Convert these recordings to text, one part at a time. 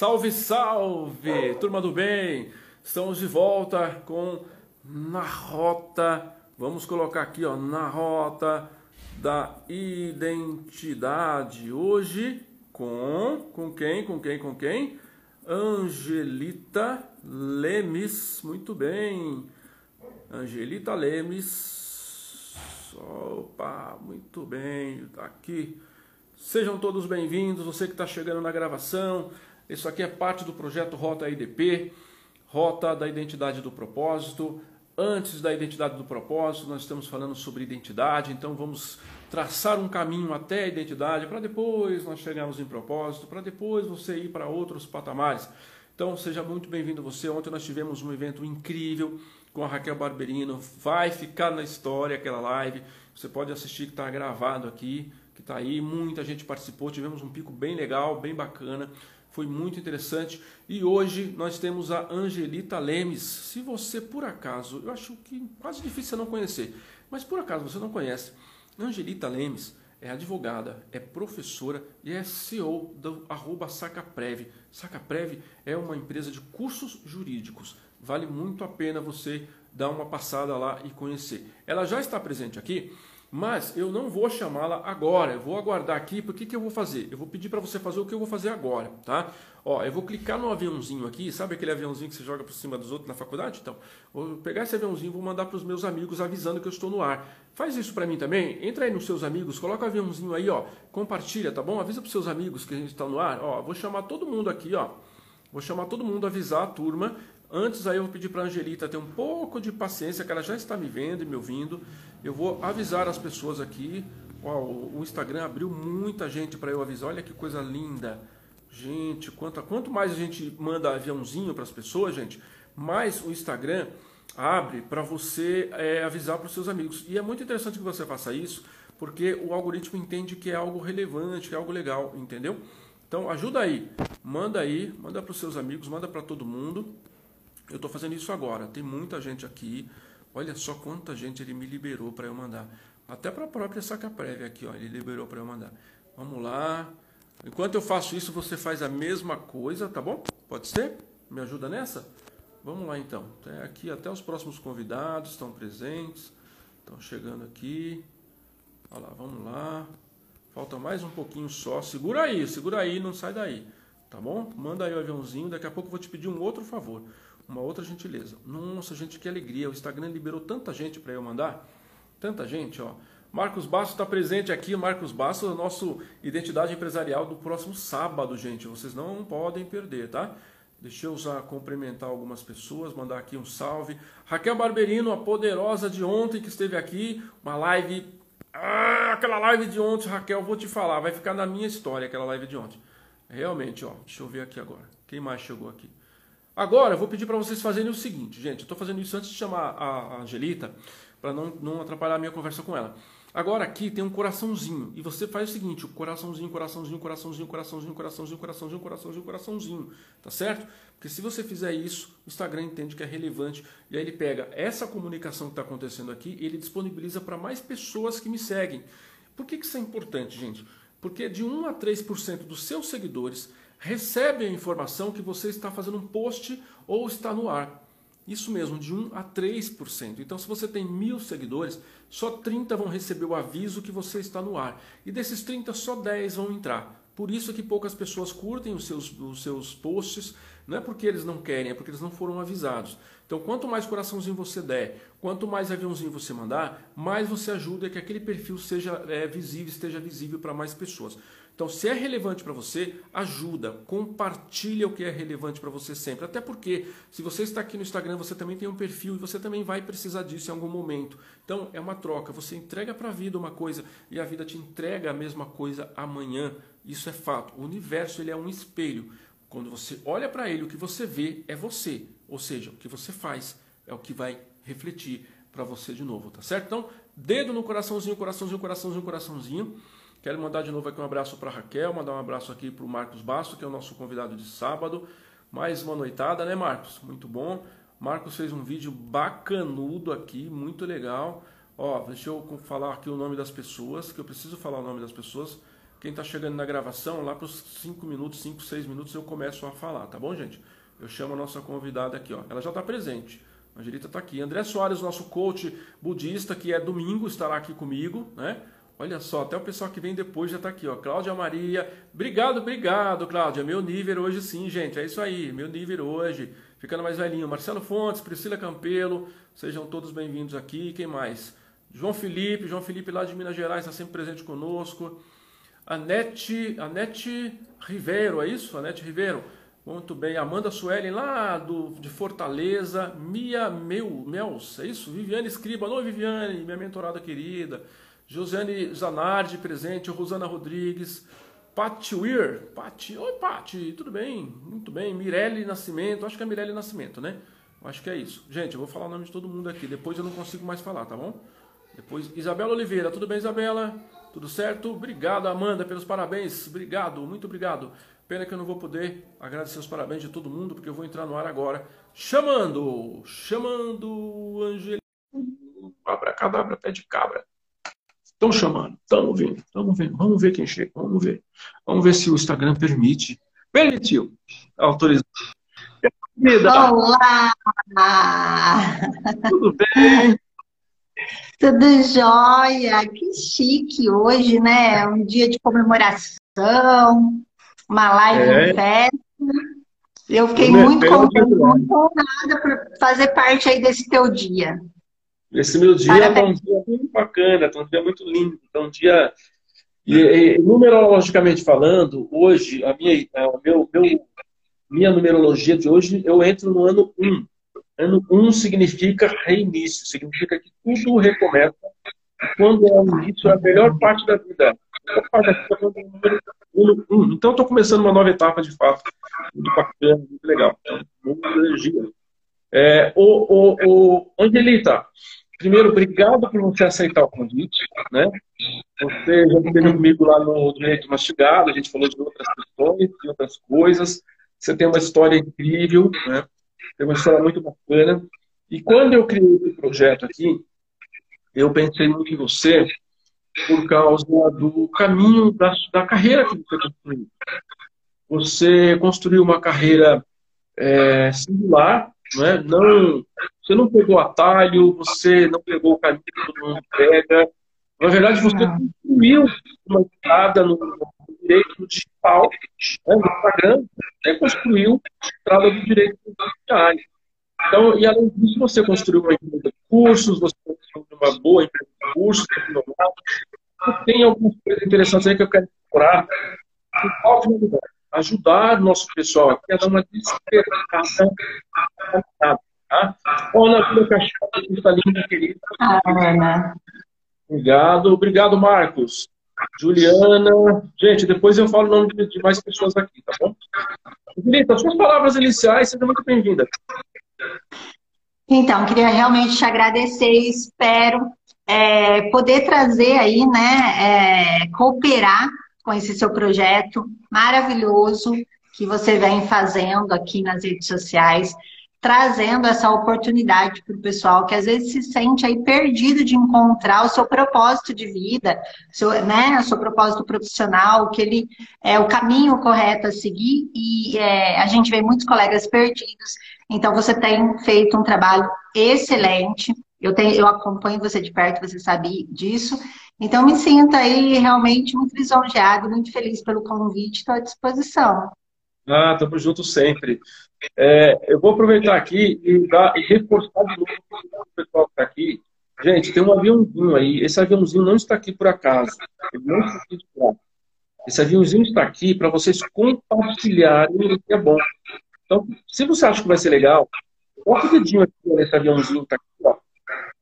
Salve, salve, turma do bem! Estamos de volta com Na Rota. Vamos colocar aqui, ó, na rota da identidade. Hoje com com quem? Com quem? Com quem? Angelita Lemes. Muito bem. Angelita Lemes. Opa, muito bem. Tá aqui. Sejam todos bem-vindos. Você que está chegando na gravação. Isso aqui é parte do projeto Rota IDP, Rota da Identidade do Propósito. Antes da identidade do propósito, nós estamos falando sobre identidade, então vamos traçar um caminho até a identidade para depois nós chegarmos em propósito, para depois você ir para outros patamares. Então seja muito bem-vindo você. Ontem nós tivemos um evento incrível com a Raquel Barberino. Vai ficar na história aquela live. Você pode assistir que está gravado aqui, que está aí. Muita gente participou. Tivemos um pico bem legal, bem bacana foi muito interessante. E hoje nós temos a Angelita Lemes. Se você por acaso, eu acho que quase difícil você não conhecer, mas por acaso você não conhece, Angelita Lemes é advogada, é professora e é CEO do arroba Sacaprev. Sacaprev é uma empresa de cursos jurídicos. Vale muito a pena você dar uma passada lá e conhecer. Ela já está presente aqui mas eu não vou chamá-la agora, eu vou aguardar aqui, porque que eu vou fazer? Eu vou pedir para você fazer o que eu vou fazer agora, tá? Ó, eu vou clicar no aviãozinho aqui, sabe aquele aviãozinho que você joga por cima dos outros na faculdade? Então, vou pegar esse aviãozinho vou mandar para os meus amigos avisando que eu estou no ar. Faz isso para mim também, entra aí nos seus amigos, coloca o aviãozinho aí, ó, compartilha, tá bom? Avisa para os seus amigos que a gente está no ar, ó, vou chamar todo mundo aqui, ó, vou chamar todo mundo, avisar a turma, Antes aí eu vou pedir para a Angelita ter um pouco de paciência, que ela já está me vendo e me ouvindo. Eu vou avisar as pessoas aqui. Ó, o Instagram abriu muita gente para eu avisar. Olha que coisa linda. Gente, quanto, quanto mais a gente manda aviãozinho para as pessoas, gente, mais o Instagram abre para você é, avisar para os seus amigos. E é muito interessante que você faça isso, porque o algoritmo entende que é algo relevante, que é algo legal, entendeu? Então ajuda aí, manda aí, manda para os seus amigos, manda para todo mundo. Eu estou fazendo isso agora. Tem muita gente aqui. Olha só quanta gente ele me liberou para eu mandar. Até para a própria saca prévia aqui, ó, ele liberou para eu mandar. Vamos lá. Enquanto eu faço isso, você faz a mesma coisa, tá bom? Pode ser? Me ajuda nessa? Vamos lá então. Até aqui até os próximos convidados estão presentes. Estão chegando aqui. Olha lá, vamos lá. Falta mais um pouquinho só. Segura aí, segura aí, não sai daí. Tá bom? Manda aí o aviãozinho. Daqui a pouco eu vou te pedir um outro favor uma outra gentileza. Nossa, gente, que alegria. O Instagram liberou tanta gente para eu mandar. Tanta gente, ó. Marcos Bastos está presente aqui. Marcos Bastos, nosso identidade empresarial do próximo sábado, gente. Vocês não podem perder, tá? Deixa eu usar, cumprimentar algumas pessoas, mandar aqui um salve. Raquel Barberino, a poderosa de ontem que esteve aqui, uma live. Ah, aquela live de ontem, Raquel, vou te falar, vai ficar na minha história aquela live de ontem. Realmente, ó, deixa eu ver aqui agora. Quem mais chegou aqui? Agora, eu vou pedir para vocês fazerem o seguinte, gente. Eu estou fazendo isso antes de chamar a Angelita, para não, não atrapalhar a minha conversa com ela. Agora aqui tem um coraçãozinho. E você faz o seguinte: o coraçãozinho, coraçãozinho, coraçãozinho, coraçãozinho, coraçãozinho, coraçãozinho, coraçãozinho, coraçãozinho. Tá certo? Porque se você fizer isso, o Instagram entende que é relevante. E aí ele pega essa comunicação que está acontecendo aqui e ele disponibiliza para mais pessoas que me seguem. Por que, que isso é importante, gente? Porque de 1 a 3% dos seus seguidores recebe a informação que você está fazendo um post ou está no ar. Isso mesmo, de 1 a 3%. Então, se você tem mil seguidores, só 30 vão receber o aviso que você está no ar. E desses 30, só 10 vão entrar. Por isso é que poucas pessoas curtem os seus, os seus posts, não é porque eles não querem, é porque eles não foram avisados. Então, quanto mais coraçãozinho você der, quanto mais aviãozinho você mandar, mais você ajuda que aquele perfil seja é, visível, esteja visível para mais pessoas. Então, se é relevante para você, ajuda, compartilha o que é relevante para você sempre. Até porque, se você está aqui no Instagram, você também tem um perfil e você também vai precisar disso em algum momento. Então, é uma troca. Você entrega para a vida uma coisa e a vida te entrega a mesma coisa amanhã. Isso é fato. O universo ele é um espelho. Quando você olha para ele, o que você vê é você. Ou seja, o que você faz é o que vai refletir para você de novo, tá certo? Então, dedo no coraçãozinho, coraçãozinho, coraçãozinho, coraçãozinho. Quero mandar de novo aqui um abraço para Raquel, mandar um abraço aqui para o Marcos Basto, que é o nosso convidado de sábado. Mais uma noitada, né, Marcos? Muito bom. Marcos fez um vídeo bacanudo aqui, muito legal. Ó, deixa eu falar aqui o nome das pessoas, que eu preciso falar o nome das pessoas. Quem está chegando na gravação, lá para os 5 minutos, 5, 6 minutos eu começo a falar, tá bom, gente? Eu chamo a nossa convidada aqui, ó. Ela já está presente. A Angelita está aqui. André Soares, nosso coach budista, que é domingo, estará aqui comigo, né? Olha só, até o pessoal que vem depois já está aqui, ó. Cláudia Maria. Obrigado, obrigado, Cláudia. Meu nível hoje sim, gente. É isso aí. Meu nível hoje. Ficando mais velhinho. Marcelo Fontes, Priscila Campelo. Sejam todos bem-vindos aqui. Quem mais? João Felipe. João Felipe lá de Minas Gerais está sempre presente conosco. Anete, Anete Ribeiro, é isso? Anete Ribeiro. Muito bem. Amanda Suelen lá do, de Fortaleza. Mia Meu, Mels, é isso? Viviane Escriba. Alô, Viviane, minha mentorada querida. Josiane Zanardi presente, Rosana Rodrigues, Pati Weir, Pati, oi Pati, tudo bem? Muito bem, Mirelle Nascimento, acho que é Mirelle Nascimento, né? Acho que é isso. Gente, eu vou falar o nome de todo mundo aqui, depois eu não consigo mais falar, tá bom? Depois, Isabela Oliveira, tudo bem, Isabela? Tudo certo? Obrigado, Amanda, pelos parabéns. Obrigado, muito obrigado. Pena que eu não vou poder agradecer os parabéns de todo mundo, porque eu vou entrar no ar agora. Chamando! Chamando Angelina. Abracadabra, pé de cabra. Estão chamando, estamos vendo, estamos vendo. Vamos ver quem chega, vamos ver. Vamos ver se o Instagram permite. Permitiu. Autorizou. Olá! Tudo bem? Tudo jóia! Que chique hoje, né? Um dia de comemoração, uma live é. festa. Eu fiquei muito contente, muito honrada por fazer parte aí desse teu dia. Esse meu dia está um dia muito bacana, está um dia muito lindo, está um dia. E, e, numerologicamente falando, hoje, a minha, a meu, meu, minha numerologia de hoje, eu entro no ano 1. Ano 1 significa reinício, significa que tudo recomeça. Quando é o início, é a melhor parte da vida. Então, estou começando uma nova etapa de fato. Muito bacana, muito legal. Então, muita energia. É, o, o, o Angelita, Primeiro, obrigado por você aceitar o convite. Né? Você já esteve comigo lá no Direito Mastigado, a gente falou de outras questões, de outras coisas. Você tem uma história incrível, né? tem uma história muito bacana. E quando eu criei esse projeto aqui, eu pensei muito em você por causa do caminho da, da carreira que você construiu. Você construiu uma carreira é, singular, não, é? não você não pegou atalho, você não pegou o caminho que todo mundo pega. Na verdade, você construiu uma estrada no, direito digital, né, no Instagram, né, construiu a estrada do direito digital. Então, e além disso, você construiu uma empresa de cursos, você construiu uma boa empresa de cursos, tem algumas coisas interessantes aí que eu quero explorar. Ajudar nosso pessoal aqui a dar uma despertação Tá? Ana Vila Caixote, está linda, querida. Ah, Ana. Obrigado. Obrigado, Marcos. Juliana. Gente, depois eu falo o nome de mais pessoas aqui, tá bom? Julieta, suas palavras iniciais, seja muito bem-vinda. Então, queria realmente te agradecer e espero é, poder trazer aí, né, é, cooperar com esse seu projeto maravilhoso que você vem fazendo aqui nas redes sociais trazendo essa oportunidade para o pessoal que às vezes se sente aí perdido de encontrar o seu propósito de vida, seu, né, o seu propósito profissional, que ele é o caminho correto a seguir e é, a gente vê muitos colegas perdidos. Então você tem feito um trabalho excelente. Eu, tenho, eu acompanho você de perto, você sabe disso. Então me sinto aí realmente muito lisonjeado, muito feliz pelo convite, estou à disposição. Ah, tamo junto sempre. É, eu vou aproveitar aqui e, dar, e reforçar de novo o pessoal que está aqui. Gente, tem um aviãozinho aí. Esse aviãozinho não está aqui por acaso. Esse aviãozinho está aqui para vocês compartilharem o que é bom. Então, se você acha que vai ser legal, bota o dedinho aqui nesse aviãozinho que está aqui, ó.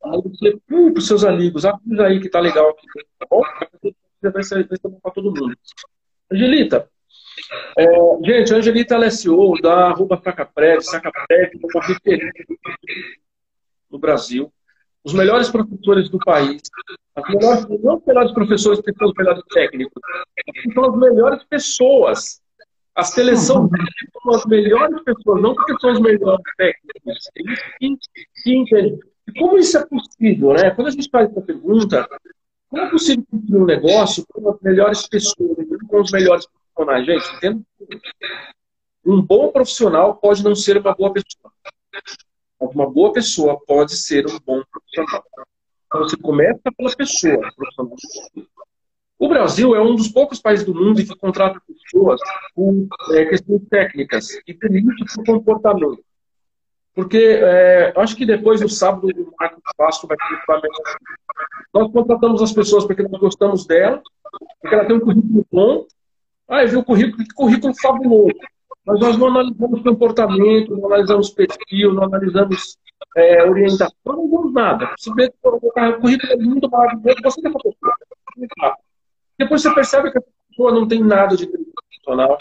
Aí você, para os seus amigos, avisa aí que tá legal aqui, tá bom? Vai ser, vai ser bom para todo mundo. Angelita, é, gente, a Angelita ela é CEO da Arroba Sacaprev, Sacaprev, uma referência no Brasil. Os melhores professores do país, melhores, não os melhores professores que são os melhores técnicos, são as melhores pessoas. A seleção são as melhores pessoas, não porque são os melhores técnicos. Eles sim, sim, E como isso é possível, né? Quando a gente faz essa pergunta, Como é possível construir um negócio com as melhores pessoas, com os melhores profissionais? Gente, entendo um bom profissional pode não ser uma boa pessoa. Uma boa pessoa pode ser um bom profissional. Então, você começa pela pessoa. O Brasil é um dos poucos países do mundo que contrata pessoas com é, questões técnicas e permite o comportamento. Porque é, acho que depois do sábado o Marco Pasto vai melhor. Nós contratamos as pessoas porque nós gostamos dela, porque ela tem um currículo bom. Ah, eu vi o currículo, que currículo fabuloso. Mas nós não analisamos comportamento, não analisamos perfil, não analisamos é, orientação, não analisamos nada. Simplesmente o currículo é muito maravilhoso, você tem uma Depois você percebe que a pessoa não tem nada de profissional,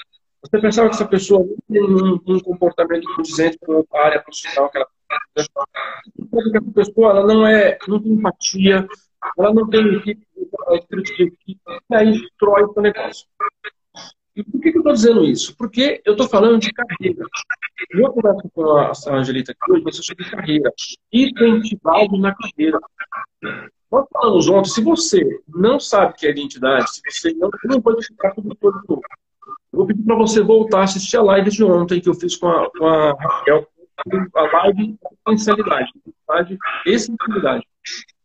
você percebe que essa pessoa tem um, um comportamento condizente com a área profissional que ela que essa pessoa ela não, é, não tem empatia, ela não tem equipe, espírito de equipe, e aí destrói o negócio. E por que, que eu estou dizendo isso? Porque eu estou falando de carreira. Eu converso com a Angelita aqui hoje, você sobre carreira. Identidade na carreira. Nós falamos ontem, se você não sabe o que é identidade, se você não, não pode ficar tudo todo novo. Eu vou pedir para você voltar a assistir a live de ontem que eu fiz com a, com a Raquel, a live potencialidade, essencialidade.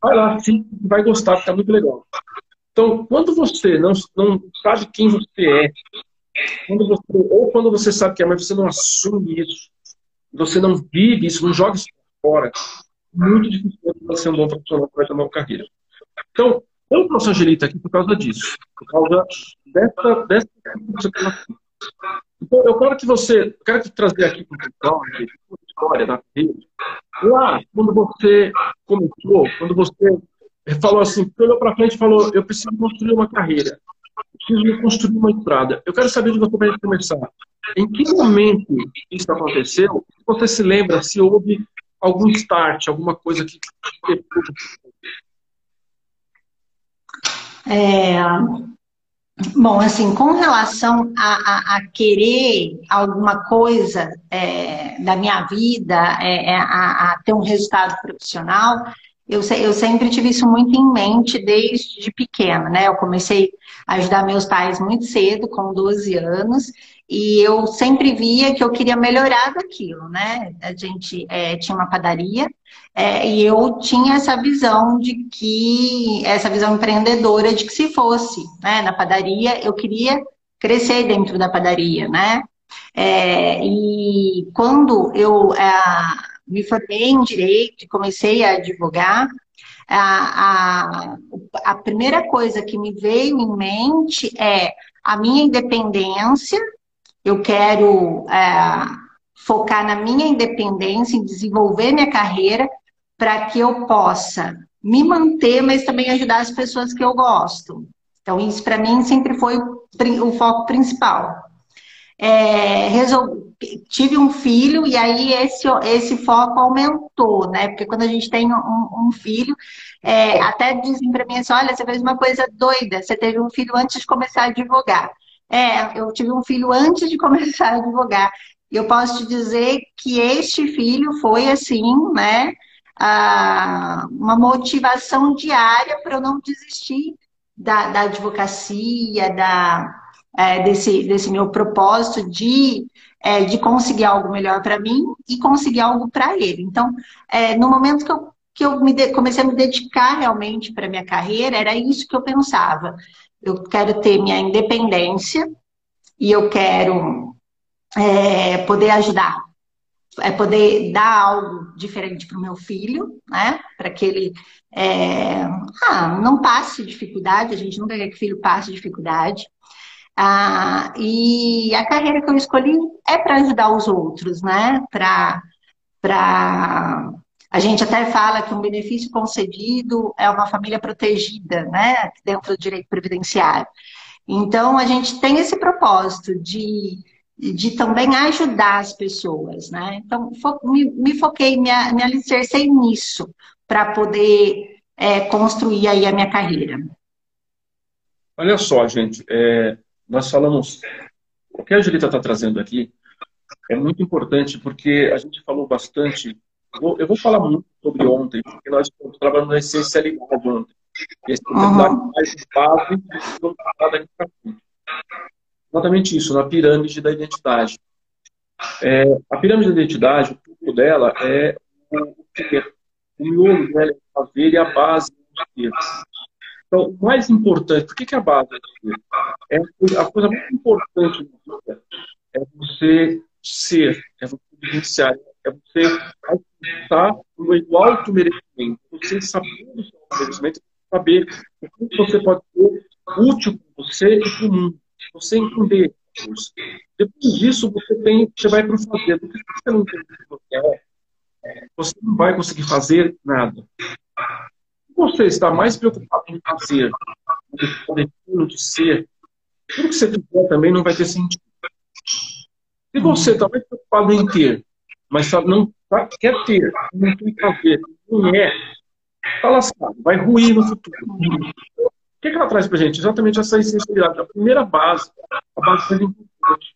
Vai lá, sim, vai gostar, está muito legal. Então, quando você não, não sabe quem você é, quando você, ou quando você sabe que é, mas você não assume isso, você não vive isso, não joga isso fora, muito difícil você ser um bom profissional para uma carreira. Então, eu trouxe a Angelita aqui por causa disso, por causa dessa, dessa Então, eu quero que você, quero te trazer aqui para o história da carreira. Lá, quando você começou, quando você falou assim, olhou para frente e falou: Eu preciso construir uma carreira, preciso construir uma estrada. Eu quero saber de você para começar. Em que momento isso aconteceu? Você se lembra se houve algum start, alguma coisa que. É, bom, assim, com relação a, a, a querer alguma coisa é, da minha vida, é, é a, a ter um resultado profissional, eu, eu sempre tive isso muito em mente desde pequena, né? Eu comecei a ajudar meus pais muito cedo, com 12 anos, e eu sempre via que eu queria melhorar daquilo, né? A gente é, tinha uma padaria é, e eu tinha essa visão de que, essa visão empreendedora de que se fosse né, na padaria, eu queria crescer dentro da padaria, né? É, e quando eu é, me formei em direito e comecei a advogar, a, a, a primeira coisa que me veio em mente é a minha independência, eu quero é, focar na minha independência, em desenvolver minha carreira, para que eu possa me manter, mas também ajudar as pessoas que eu gosto. Então, isso para mim sempre foi o foco principal. É, tive um filho e aí esse, esse foco aumentou, né? Porque quando a gente tem um, um filho, é, até dizem para mim assim, olha, você fez uma coisa doida, você teve um filho antes de começar a advogar. É, eu tive um filho antes de começar a advogar. E eu posso te dizer que este filho foi assim, né? Ah, uma motivação diária para eu não desistir da, da advocacia, da, é, desse, desse meu propósito de é, de conseguir algo melhor para mim e conseguir algo para ele. Então, é, no momento que eu, que eu de, comecei a me dedicar realmente para minha carreira, era isso que eu pensava. Eu quero ter minha independência e eu quero é, poder ajudar, é poder dar algo diferente para o meu filho, né? Para que ele é, ah, não passe dificuldade. A gente nunca quer que filho passe dificuldade. Ah, e a carreira que eu escolhi é para ajudar os outros, né? Para. A gente até fala que um benefício concedido é uma família protegida, né? Dentro do direito previdenciário. Então, a gente tem esse propósito de, de também ajudar as pessoas, né? Então, me, me foquei, me, me alicercei nisso para poder é, construir aí a minha carreira. Olha só, gente, é, nós falamos, o que a Julita está trazendo aqui é muito importante porque a gente falou bastante, eu vou falar muito sobre ontem, porque nós estamos trabalhando na essencialidade ontem. E essa mentalidade uhum. mais base daqui para frente. Exatamente isso, na pirâmide da identidade. É, a pirâmide da identidade, o topo dela é o ter. O miolo dela é o fazer e a base é o ter. Então, o mais importante, por que, que a base é o ter? É a coisa mais importante na vida é você ser, é você vivenciar, é você estar no alto merecimento, você saber do seu merecimento, saber o que você pode ser útil para você e para o mundo. Você entender. Depois disso, você, tem, você vai para o fazer. Porque se você não entende o que você é, você não vai conseguir fazer nada. Se você está mais preocupado em fazer do que de ser, tudo que você fizer também não vai ter sentido. Se você está mais preocupado em ter, mas não tá, quer ter, não tem fazer, não é, está lascado, vai ruir no futuro. O que, que ela traz para gente? Exatamente essa essencialidade. A primeira base, a base mais importante.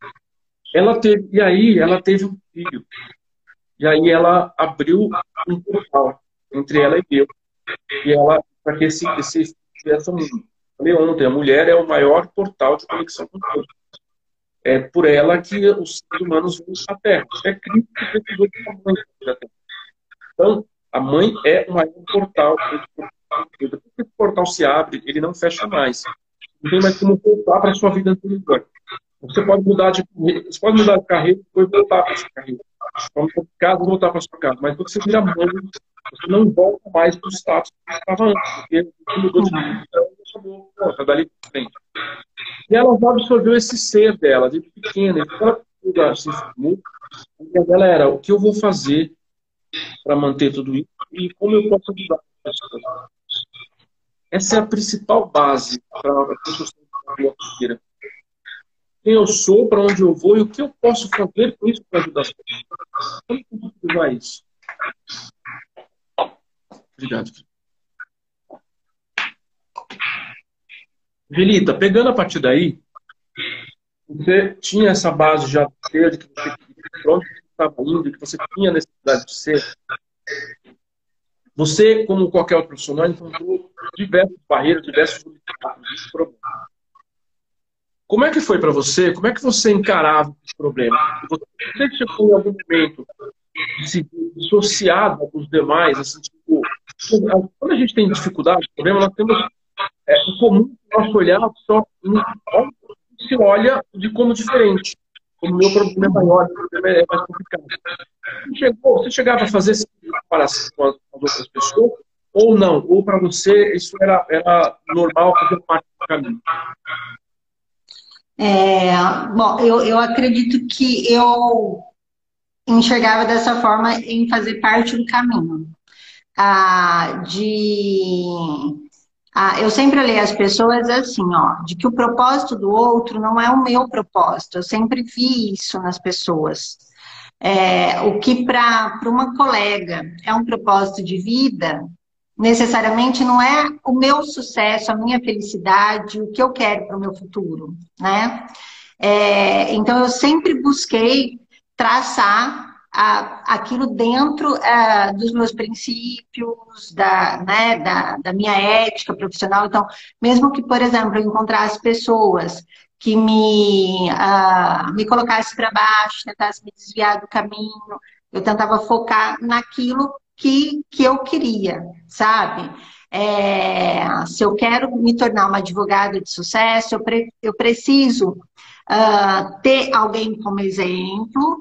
Ela teve, e aí ela teve um filho. E aí ela abriu um portal entre ela e Deus. E ela, para que esse, esse mundo. Falei ontem, a mulher é o maior portal de conexão com Deus é por ela que os seres humanos vêm à Terra. É Cristo que precisou de uma mãe. Então, a mãe é o maior portal. Depois que esse portal se abre, ele não fecha mais. Não tem mais como voltar para a sua vida anterior. Você pode mudar de você pode mudar de carreira e voltar para a sua carreira. Vamos para casa e voltar para a sua casa. Mas você vira mãe, você não volta mais para o status que estava antes, porque você mudou de então pronto, dali para frente. E ela absorveu esse ser dela, de pequena. Então, ela se formou, a ideia dela era o que eu vou fazer para manter tudo isso e como eu posso ajudar as pessoas. Essa é a principal base para a construção da carreira. Quem eu sou, para onde eu vou e o que eu posso fazer com isso para ajudar as pessoas. Como posso isso? Obrigado. Velita, pegando a partir daí, você tinha essa base já de que você estava indo, que você tinha necessidade de ser. Você, como qualquer outro profissional, encontrou diversas barreiras, diversos problemas. Como é que foi para você? Como é que você encarava esse problema? Você chegou em algum momento dissociado dos demais, assim, tipo, quando a gente tem dificuldade, problema, nós temos é, em comum nosso olhar só se olha de como diferente. Como o meu problema é maior, o problema é mais complicado. Você, chegou, você chegava a fazer essa comparação com as outras pessoas, ou não? Ou para você isso era, era normal fazer parte do caminho? É, bom, eu, eu acredito que eu enxergava dessa forma em fazer parte do caminho. Ah, de ah, eu sempre leio as pessoas assim, ó, de que o propósito do outro não é o meu propósito. Eu sempre vi isso nas pessoas. É, o que para uma colega é um propósito de vida, necessariamente não é o meu sucesso, a minha felicidade, o que eu quero para o meu futuro, né? É, então eu sempre busquei traçar a, aquilo dentro uh, dos meus princípios, da, né, da, da minha ética profissional. Então, mesmo que, por exemplo, eu encontrasse pessoas que me, uh, me colocasse para baixo, tentasse me desviar do caminho, eu tentava focar naquilo que, que eu queria, sabe? É, se eu quero me tornar uma advogada de sucesso, eu, pre, eu preciso uh, ter alguém como exemplo,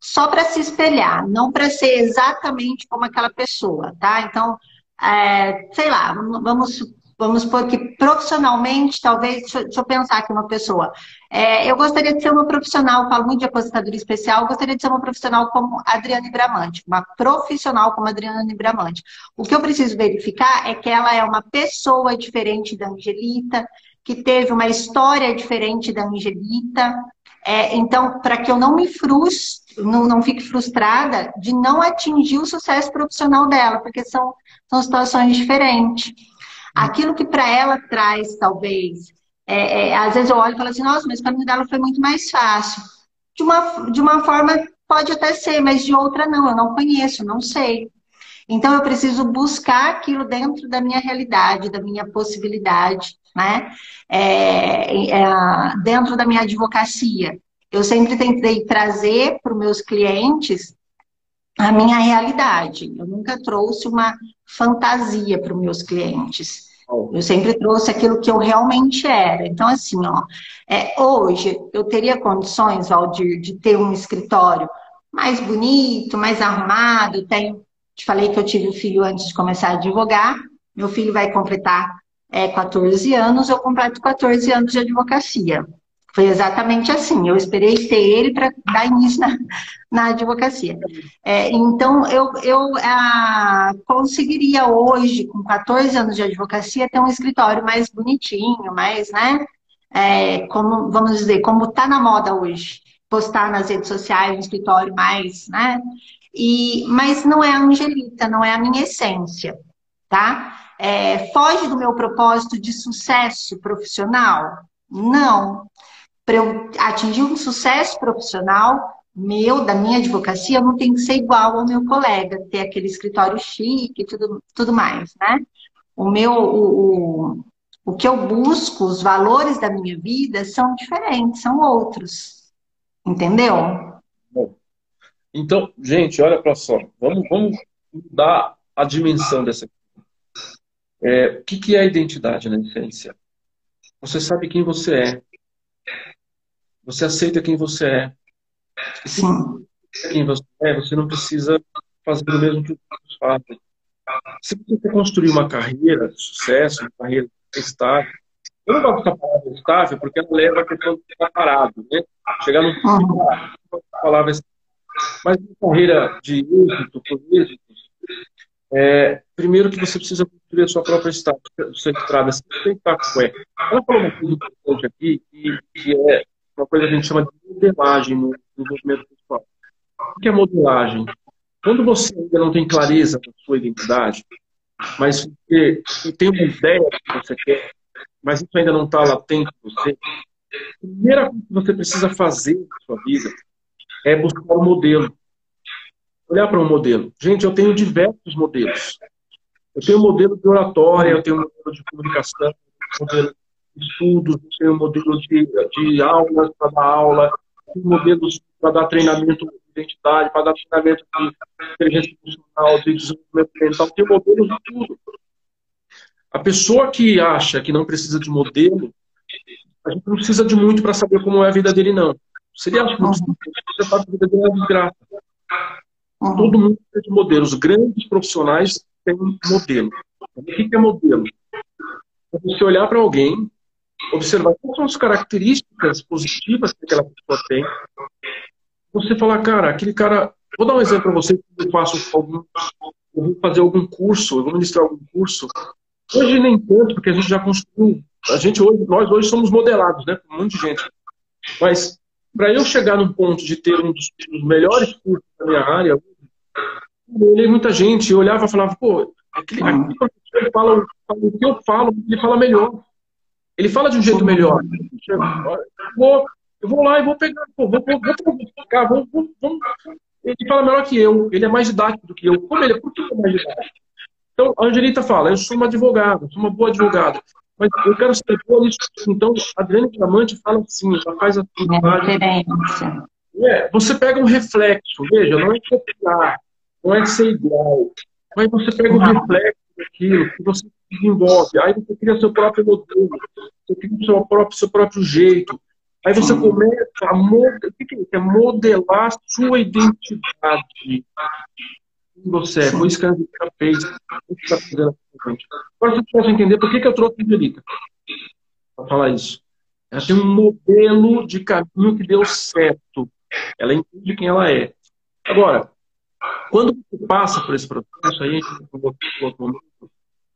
só para se espelhar, não para ser exatamente como aquela pessoa, tá? Então, é, sei lá, vamos, vamos supor que profissionalmente, talvez, deixa, deixa eu pensar aqui uma pessoa. É, eu gostaria de ser uma profissional, falo muito de aposentadoria especial, gostaria de ser uma profissional como Adriane Bramante, uma profissional como Adriane Bramante. O que eu preciso verificar é que ela é uma pessoa diferente da Angelita, que teve uma história diferente da Angelita, é, então, para que eu não me frustre, não, não fique frustrada de não atingir o sucesso profissional dela, porque são, são situações diferentes. Aquilo que para ela traz, talvez, é, é, às vezes eu olho e falo assim, nossa, mas o caminho dela foi muito mais fácil. De uma, de uma forma, pode até ser, mas de outra não, eu não conheço, não sei. Então eu preciso buscar aquilo dentro da minha realidade, da minha possibilidade, né? É, é, dentro da minha advocacia. Eu sempre tentei trazer para os meus clientes a minha realidade. Eu nunca trouxe uma fantasia para os meus clientes. Eu sempre trouxe aquilo que eu realmente era. Então, assim, ó, é, hoje eu teria condições, Valdir, de ter um escritório mais bonito, mais arrumado. tenho, te falei que eu tive um filho antes de começar a advogar. Meu filho vai completar é, 14 anos, eu completo 14 anos de advocacia. Foi exatamente assim. Eu esperei ter ele para dar início na, na advocacia. É, então, eu, eu ah, conseguiria hoje, com 14 anos de advocacia, ter um escritório mais bonitinho, mais, né? É, como, vamos dizer, como está na moda hoje. Postar nas redes sociais um escritório mais, né? E, mas não é a Angelita, não é a minha essência, tá? É, foge do meu propósito de sucesso profissional? Não para eu atingir um sucesso profissional meu, da minha advocacia, eu não tenho que ser igual ao meu colega, ter aquele escritório chique e tudo, tudo mais, né? O meu, o, o, o que eu busco, os valores da minha vida são diferentes, são outros. Entendeu? Então, gente, olha para só. Vamos, vamos dar a dimensão dessa. É, o que, que é a identidade na essência? Você sabe quem você é. Você aceita quem você é. E se você quem você é, você não precisa fazer o mesmo que os outros fazem. Se você quer construir uma carreira de sucesso, uma carreira estável, eu não gosto dessa palavra estável porque ela leva a questão de ficar parado, né? Chegar no uhum. palavra mas uma carreira de êxito, por êxitos, é, primeiro que você precisa construir a sua própria estrada, sua estrada, você tem que estar com ela. Ela falou uma coisa importante aqui, que, que é uma coisa que a gente chama de modelagem no desenvolvimento pessoal. O que é modelagem? Quando você ainda não tem clareza da sua identidade, mas você tem uma ideia do que você quer, mas isso ainda não está latente em você, a primeira coisa que você precisa fazer na sua vida é buscar um modelo. Olhar para um modelo. Gente, eu tenho diversos modelos. Eu tenho um modelo de oratória, eu tenho um modelo de comunicação, um modelo estudos, tem um modelo de, de aulas para dar aula, tem modelos para dar treinamento de identidade, para dar treinamento de inteligência emocional, de desenvolvimento mental, tem modelos de tudo. A pessoa que acha que não precisa de modelo, a gente não precisa de muito para saber como é a vida dele, não. Se ele acha que não precisa, você sabe que a vida dele é desgraça. Todo mundo precisa de modelos. Grandes profissionais têm modelo. O que é modelo? É você olhar para alguém observar quais são as características positivas que aquela pessoa tem. Você falar, cara, aquele cara. Vou dar um exemplo para você. Eu faço algum, eu vou fazer algum curso, eu vou ministrar algum curso. Hoje nem tanto, porque a gente já construiu. A gente hoje, nós hoje somos modelados, né? Com um monte de gente. Mas para eu chegar num ponto de ter um dos, dos melhores cursos da minha área, eu olhei muita gente, eu olhava e falava, pô, aquele, aquele professor fala, fala o que eu falo, ele fala melhor. Ele fala de um jeito melhor. Eu vou, eu vou lá e vou pegar, vou, vou, vou, vou, vou, vou, Ele fala melhor que eu, ele é mais didático do que eu. Como ele é? Por que ele é mais didático? Então, a Angelita fala, eu sou uma advogada, sou uma boa advogada, mas eu quero ser boa nisso. Então, a Adriane Diamante fala assim, ela faz a referência. É, você pega um reflexo, veja, não é copiar, não é ser igual, mas você pega um reflexo daquilo que você desenvolve, aí você cria seu próprio modelo, você cria seu próprio, seu próprio jeito. Aí você começa a modelar, é, é modelar sua identidade. Você é, foi isso que a Angelica fez. Está fazendo Agora você pode entender por que, que eu trouxe a Angelica para falar isso. Ela tem um modelo de caminho que deu certo. Ela entende quem ela é. Agora, quando você passa por esse processo, aí a gente colocou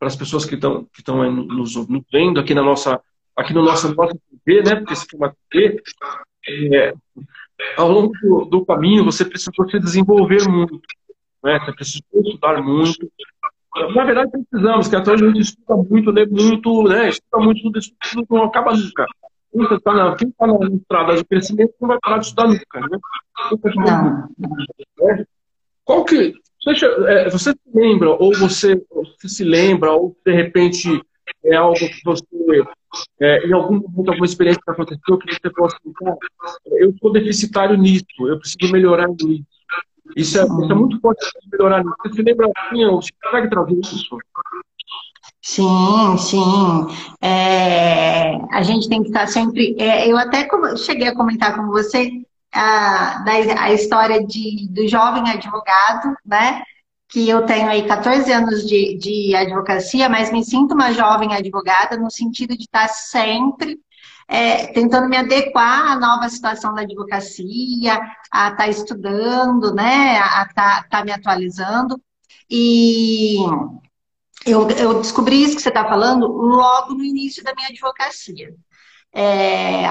para as pessoas que estão que estão nos, nos, vendo aqui na nossa aqui no nosso nossa TV, né? Porque esse aqui é uma TV. É, ao longo do, do, caminho você precisa se desenvolver muito, né? Você precisa estudar muito. Na verdade precisamos, que até hoje a gente estuda muito, lê muito, né? Estuda muito, tudo isso tudo não acaba nunca. Quem está na, quem tá na estrada de crescimento não vai parar de estudar nunca, né? Qual que Você, é, você se lembra, ou você, você, se lembra, ou de repente é algo que você, é, em algum momento, alguma experiência que aconteceu, que você possa contar, eu sou deficitário nisso, eu preciso melhorar nisso. Isso é, isso é muito forte melhorar nisso. Você se lembra assim, você consegue trazer isso? Sim, sim. É, a gente tem que estar sempre. É, eu até cheguei a comentar com você a, da, a história de, do jovem advogado, né? Que eu tenho aí 14 anos de, de advocacia, mas me sinto uma jovem advogada no sentido de estar sempre é, tentando me adequar à nova situação da advocacia, a estar estudando, né? A estar tá me atualizando. E eu, eu descobri isso que você está falando logo no início da minha advocacia. É,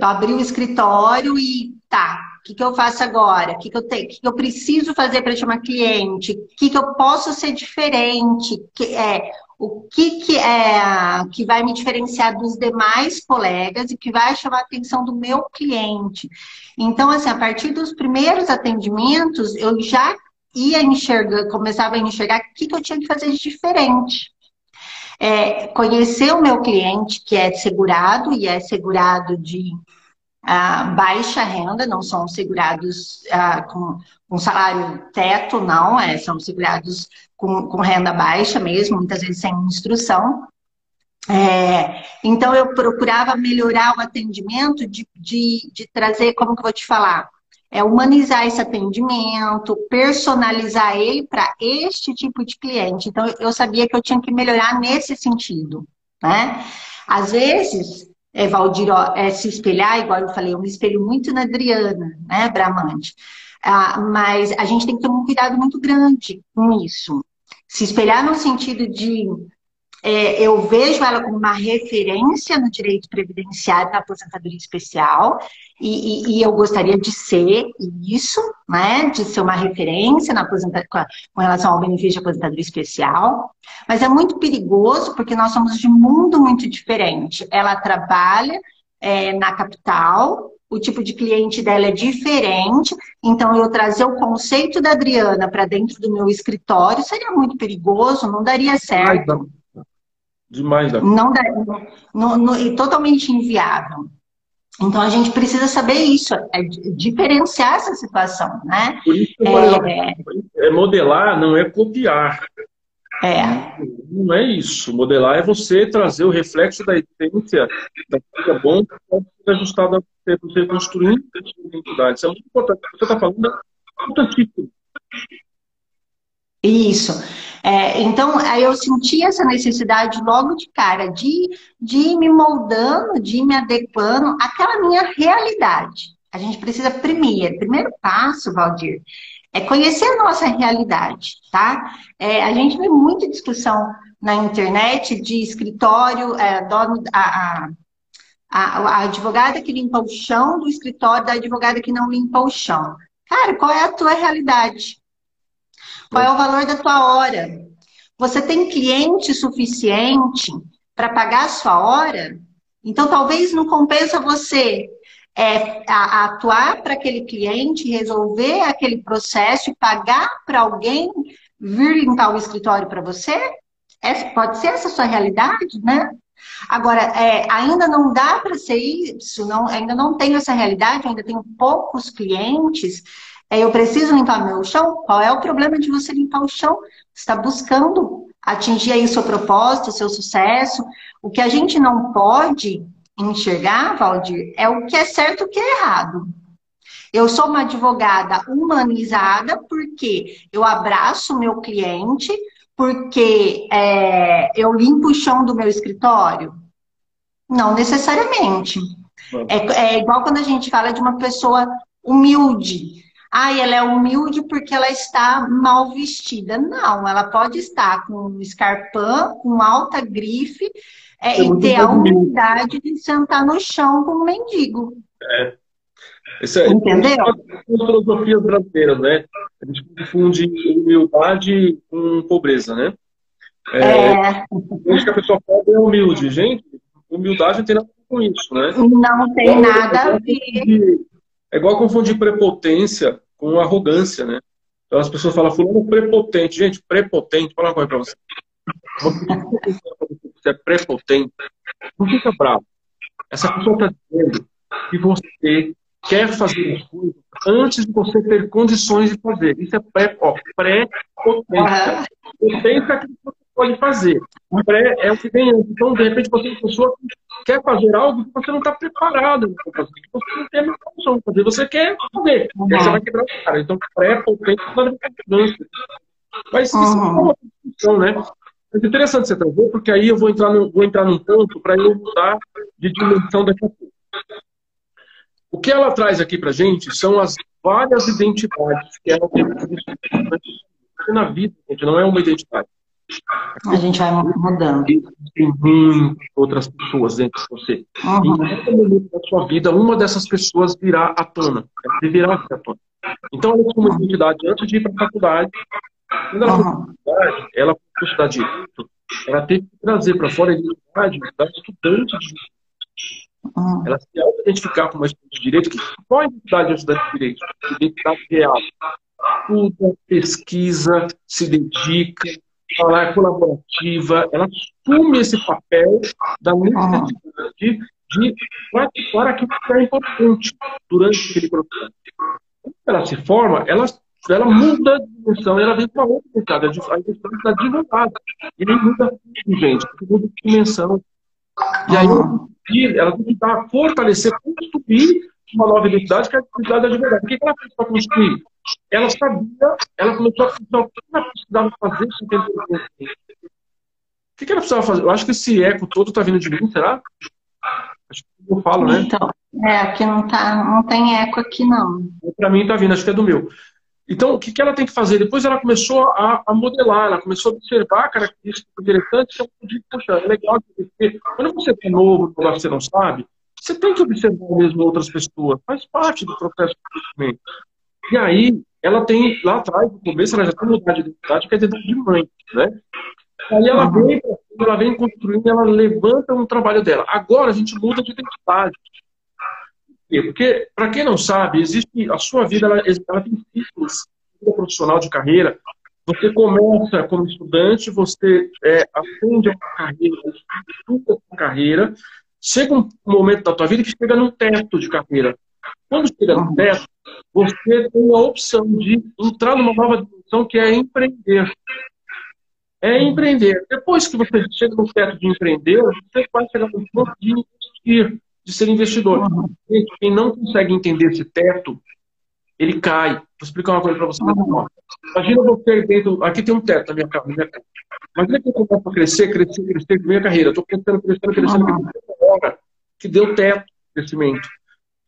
eu abri o escritório e tá, o que, que eu faço agora? O que, que, eu, tenho, que, que eu preciso fazer para chamar cliente? O que, que eu posso ser diferente? Que, é, o que, que é que vai me diferenciar dos demais colegas e que vai chamar a atenção do meu cliente. Então, assim, a partir dos primeiros atendimentos, eu já ia enxergar, começava a enxergar o que, que eu tinha que fazer de diferente. É, conhecer o meu cliente, que é segurado e é segurado de ah, baixa renda, não são segurados ah, com, com salário teto, não, é, são segurados com, com renda baixa mesmo, muitas vezes sem instrução. É, então, eu procurava melhorar o atendimento de, de, de trazer, como que eu vou te falar? É humanizar esse atendimento, personalizar ele para este tipo de cliente. Então, eu sabia que eu tinha que melhorar nesse sentido, né? Às vezes, é, Valdir, ó, é se espelhar, igual eu falei, eu me espelho muito na Adriana, né, Bramante. Ah, mas a gente tem que ter um cuidado muito grande com isso. Se espelhar no sentido de é, eu vejo ela como uma referência no direito previdenciário na aposentadoria especial e, e, e, eu gostaria de ser isso, né, de ser uma referência na aposentadoria, com relação ao benefício de aposentadoria especial, mas é muito perigoso porque nós somos de mundo muito diferente. Ela trabalha é, na capital, o tipo de cliente dela é diferente, então eu trazer o conceito da Adriana para dentro do meu escritório seria muito perigoso, não daria certo. Demais. Da... Não dá, no, no, e totalmente inviável. Então a gente precisa saber isso, é diferenciar essa situação, né? Por isso, é, é, modelar não é copiar. É. Não é isso. Modelar é você trazer o reflexo da essência que é bom que pode ser ajustado a você, você construindo a sua identidade. Isso é muito importante. O que você está falando é importantíssimo. Isso. É, então, aí eu senti essa necessidade logo de cara de, de ir me moldando, de ir me adequando àquela minha realidade. A gente precisa primeiro, primeiro passo, Valdir, é conhecer a nossa realidade, tá? É, a gente vê muita discussão na internet de escritório, é, dono, a, a, a, advogada que limpa o chão do escritório da advogada que não limpa o chão. Cara, qual é a tua realidade? Qual é o valor da tua hora? Você tem cliente suficiente para pagar a sua hora? Então, talvez não compensa você é, a, a atuar para aquele cliente, resolver aquele processo e pagar para alguém vir limpar o escritório para você? Essa, pode ser essa a sua realidade, né? Agora, é, ainda não dá para ser isso, não, ainda não tenho essa realidade, ainda tenho poucos clientes é, eu preciso limpar meu chão? Qual é o problema de você limpar o chão? Você está buscando atingir aí o seu propósito, o seu sucesso. O que a gente não pode enxergar, Valdir, é o que é certo e o que é errado. Eu sou uma advogada humanizada porque eu abraço o meu cliente, porque é, eu limpo o chão do meu escritório? Não necessariamente. É, é igual quando a gente fala de uma pessoa humilde. Ah, ela é humilde porque ela está mal vestida. Não, ela pode estar com um escarpão, com alta grife é, é e ter a humildade de sentar no chão como um mendigo. É. Isso é, Entendeu? É uma filosofia brasileira, né? A gente confunde humildade com pobreza, né? É, é. Acho que a pessoa pobre é humilde. Gente, humildade não tem nada a ver com isso, né? Não tem nada a ver. É igual confundir prepotência com arrogância, né? Então as pessoas falam, fulano é prepotente. Gente, prepotente, fala uma coisa para você. Você é prepotente, não fica bravo. Essa pessoa está dizendo que você quer fazer as coisas antes de você ter condições de fazer. Isso é pré-potência. Pré potência potência que você pode fazer. O pré é o que vem antes. Então, de repente, você é uma pessoa que quer fazer algo que você não está preparado para fazer, que você não tem a condição de fazer. Você quer fazer. Uhum. Aí você vai quebrar o cara. Então, pré-potência é Mas isso é uma discussão, né? É interessante você trazer, porque aí eu vou entrar, no, vou entrar num ponto para eu mudar de dimensão daqui a pouco. O que ela traz aqui para gente são as várias identidades que ela tem na vida, gente, não é uma identidade. A gente vai mudando. Tem muitas outras pessoas dentro de você. Uhum. Em qualquer momento da sua vida, uma dessas pessoas virá à tona. Virá à tona. Então, ela tem uma identidade antes de ir para a faculdade. Quando ela uhum. foi para a faculdade, ela foi estudar direito, ela teve que trazer para fora a identidade da estudante de direito. Uhum. Ela se auto-identificar como uma estudante de direito, que qual a identidade de estudante de direito? Identidade real. Estuda, pesquisa, se dedica, ela é colaborativa, ela assume esse papel da necessidade de praticar aquilo que é importante durante aquele processo. Quando ela se forma, ela, ela muda de dimensão, ela vem para outra identidade, a identidade da advogada. E nem muda gente, muda de dimensão. E aí ela tem que dar, fortalecer, construir uma nova identidade, que é a identidade da advogada. O que ela fez para construir? Ela sabia, ela começou a pensar o que ela precisava fazer O que ela precisava fazer? Eu acho que esse eco todo está vindo de mim, será? Acho que eu falo, né? Então, é, aqui não, tá, não tem eco aqui, não. Para mim está vindo, acho que é do meu. Então, o que, que ela tem que fazer? Depois ela começou a, a modelar, ela começou a observar características interessantes que eu podia, poxa, é legal, porque quando você é novo, no lugar que você não sabe, você tem que observar mesmo outras pessoas, faz parte do processo de crescimento. E aí, ela tem, lá atrás, no começo, ela já tem mudado de identidade, que é identidade de mãe, né? Aí ela uhum. vem, ela vem construindo, ela levanta um trabalho dela. Agora a gente muda de identidade. Porque, para quem não sabe, existe a sua vida, ela, ela tem ciclos profissional de carreira. Você começa como estudante, você é, aprende a carreira, estuda a carreira, chega um momento da tua vida que chega num teto de carreira. Quando chega no teto, você tem a opção de entrar numa nova dimensão que é empreender. É empreender. Depois que você chega no teto de empreender, você vai chegar no ponto de investir de ser investidor. Quem não consegue entender esse teto, ele cai. Vou explicar uma coisa para você. Uhum. Imagina você dentro. Aqui tem um teto na minha casa. Minha casa. Imagina que eu começo a crescer, crescer, crescer minha carreira. Estou crescendo, crescendo, crescendo, uhum. crescendo. Que deu teto crescimento.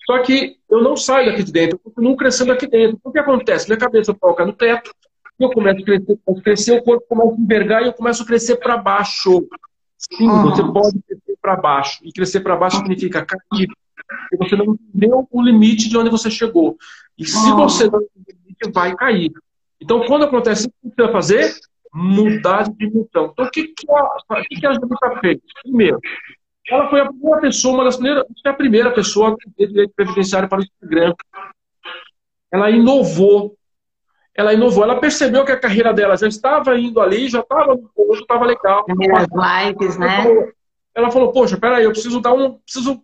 Só que eu não saio daqui de dentro, eu continuo crescendo aqui dentro. O que acontece? Minha cabeça toca no teto, eu começo a crescer, começo a crescer o corpo começa a envergar e eu começo a crescer para baixo. Sim, uhum. você pode crescer para baixo. E crescer para baixo significa cair. Porque você não entendeu o limite de onde você chegou. E se uhum. você não entender o limite, vai cair. Então, quando acontece isso, o que você vai fazer? Mudar de dimensão. Então, o que, que a, o que, que a Júlia fez? Primeiro, ela foi a primeira pessoa, uma das primeiras, é a primeira pessoa a ter direito previdenciário para o Instagram. Ela inovou ela inovou, ela percebeu que a carreira dela já estava indo ali, já estava no ponto, estava legal. Primeiras lives, né? Ela falou, poxa, peraí, eu preciso dar um. Preciso,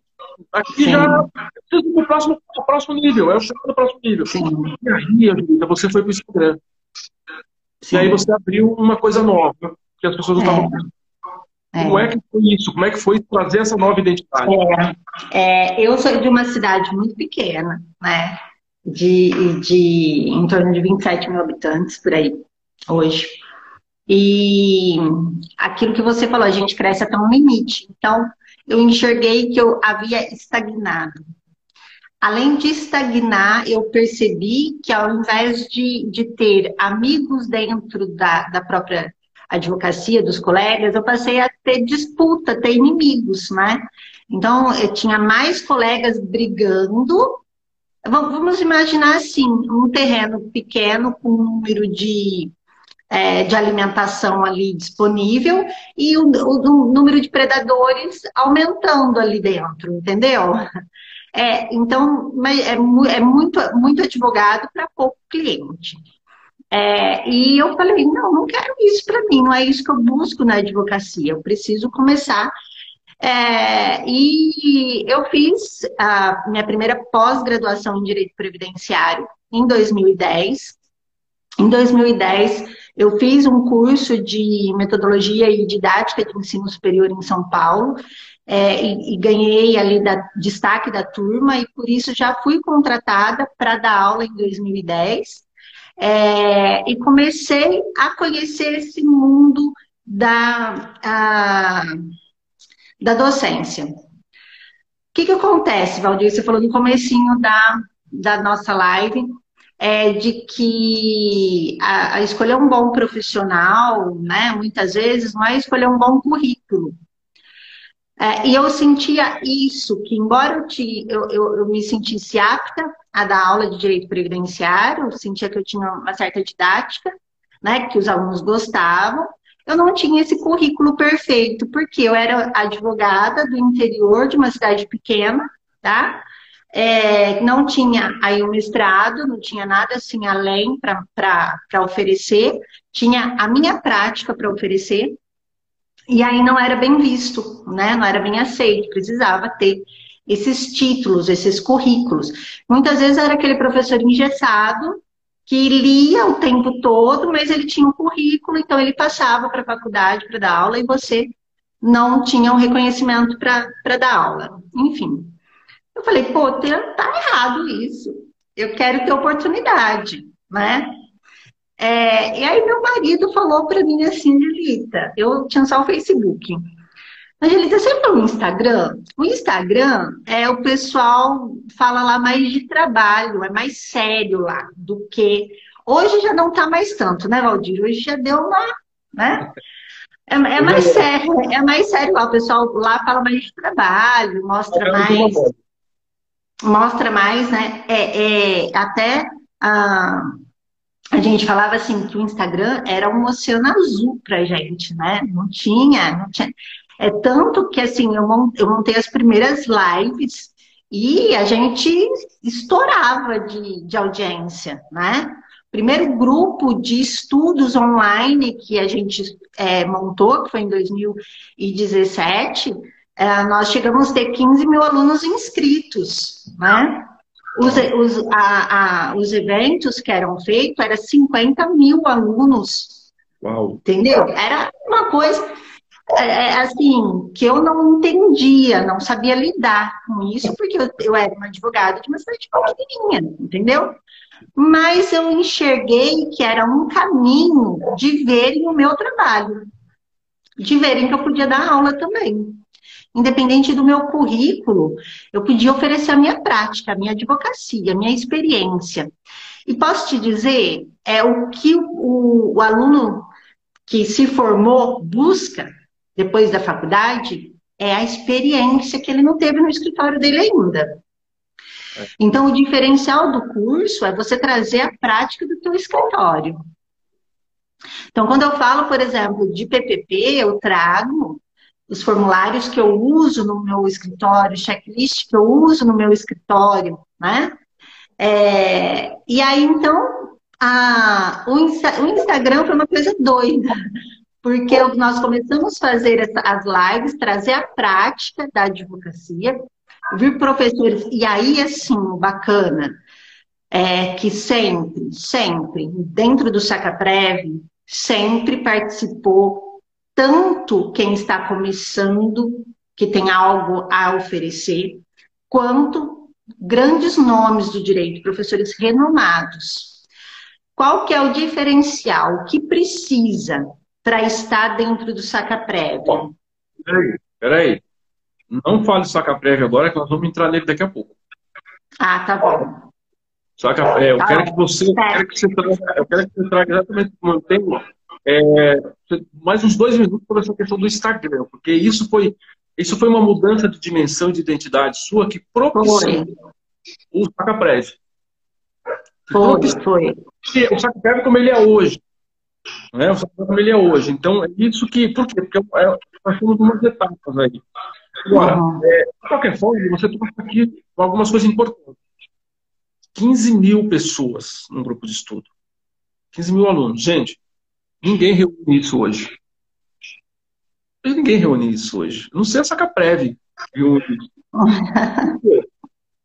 aqui Sim. já preciso do próximo, do próximo nível, é o chego do próximo nível. Sim. E aí, Angelita, você foi para o Instagram. Sim. E aí você abriu uma coisa nova, que as pessoas não estavam é. Como é que foi isso? Como é que foi trazer essa nova identidade? É, é, eu sou de uma cidade muito pequena, né? de, de em torno de 27 mil habitantes por aí, hoje. E aquilo que você falou, a gente cresce até um limite. Então, eu enxerguei que eu havia estagnado. Além de estagnar, eu percebi que ao invés de, de ter amigos dentro da, da própria advocacia, dos colegas, eu passei a ter disputa, ter inimigos, né? Então, eu tinha mais colegas brigando Vamos imaginar assim, um terreno pequeno com um número de, é, de alimentação ali disponível e o, o, o, número de predadores aumentando ali dentro, entendeu? É, então, é, é muito, muito advogado para pouco cliente. É, e eu falei, não, não quero isso para mim, não é isso que eu busco na advocacia, eu preciso começar. É, e eu fiz a minha primeira pós-graduação em Direito Previdenciário em 2010. Em 2010, eu fiz um curso de metodologia e didática de ensino superior em São Paulo. É, e, e, ganhei ali da, destaque da turma, e por isso já fui contratada para dar aula em 2010. É, e comecei a conhecer esse mundo da, a, da docência. O que, que acontece, Valdir? Você falou no comecinho da, da nossa live, é de que a, a escolher um bom profissional, né, muitas vezes, não é escolher um bom currículo. É, e eu sentia isso, que embora eu, te, eu, eu, eu, me sentisse apta a dar aula de direito previdenciário, sentia que eu tinha uma certa didática, né, que os alunos gostavam, eu não tinha esse currículo perfeito, porque eu era advogada do interior de uma cidade pequena, tá? É, não tinha aí o mestrado, não tinha nada assim além para oferecer, tinha a minha prática para oferecer, e aí não era bem visto, né? Não era bem aceito, precisava ter esses títulos, esses currículos. Muitas vezes era aquele professor engessado que lia o tempo todo, mas ele tinha um currículo, então ele passava para a faculdade para dar aula e você não tinha um reconhecimento para dar aula. Enfim. Eu falei, pô, tá errado isso. Eu quero ter oportunidade, né? É, e aí meu marido falou para mim assim, Angelita, eu tinha só o Facebook. Angelita, você falou Instagram? O Instagram é o pessoal fala lá mais de trabalho, é mais sério lá do que. Hoje já não tá mais tanto, né, Valdir? Hoje já deu uma. Né? É, é mais sério, é mais sério lá. O pessoal lá fala mais de trabalho, mostra mais. Mostra mais, né? É, é até. Ah, a gente falava assim que o Instagram era um oceano azul pra gente, né? Não tinha, não tinha. É tanto que assim, eu montei as primeiras lives e a gente estourava de, de audiência, né? Primeiro grupo de estudos online que a gente é, montou, que foi em 2017, é, nós chegamos a ter 15 mil alunos inscritos, né? Os, os, a, a, os eventos que eram feitos, era 50 mil alunos. Uau. Entendeu? Era uma coisa é, é, assim, que eu não entendia, não sabia lidar com isso, porque eu, eu era uma advogada de uma cidade pequenininha, entendeu? Mas eu enxerguei que era um caminho de verem o meu trabalho, de verem que eu podia dar aula também independente do meu currículo, eu podia oferecer a minha prática, a minha advocacia, a minha experiência. E posso te dizer, é o que o, o aluno que se formou busca depois da faculdade é a experiência que ele não teve no escritório dele ainda. É. Então, o diferencial do curso é você trazer a prática do teu escritório. Então, quando eu falo, por exemplo, de PPP, eu trago os formulários que eu uso no meu escritório, checklist que eu uso no meu escritório, né? É, e aí, então, a, o, Insta, o, Instagram foi uma coisa doida, porque nós começamos a fazer as lives, trazer a prática da advocacia, vir professores, e aí, assim, bacana, é que sempre, sempre, dentro do Sacaprev, sempre participou tanto quem está começando, que tem algo a oferecer, quanto grandes nomes do direito, professores renomados. Qual que é o diferencial? O que precisa para estar dentro do saca prévio? Peraí, peraí. Não fale saca prévio agora, que nós vamos entrar nele daqui a pouco. Ah, tá bom. Saca prévio. Eu, tá quero que você, eu quero que você traga, eu quero que você traga exatamente como eu tenho é, mais uns dois minutos sobre essa questão do Instagram, porque isso foi, isso foi uma mudança de dimensão de identidade sua que propiciou o Saca Prévio. Foi, foi. O Saca Prévio como ele é hoje. Né? O como ele é hoje. Então, é isso que... Por quê? Porque é, nós temos umas etapas aí. Agora, uhum. é, de qualquer forma, você trouxe aqui algumas coisas importantes. 15 mil pessoas no grupo de estudo. 15 mil alunos. Gente, ninguém reúne isso hoje. Ninguém reúne isso hoje. Não sei a Sacaprev reúne isso.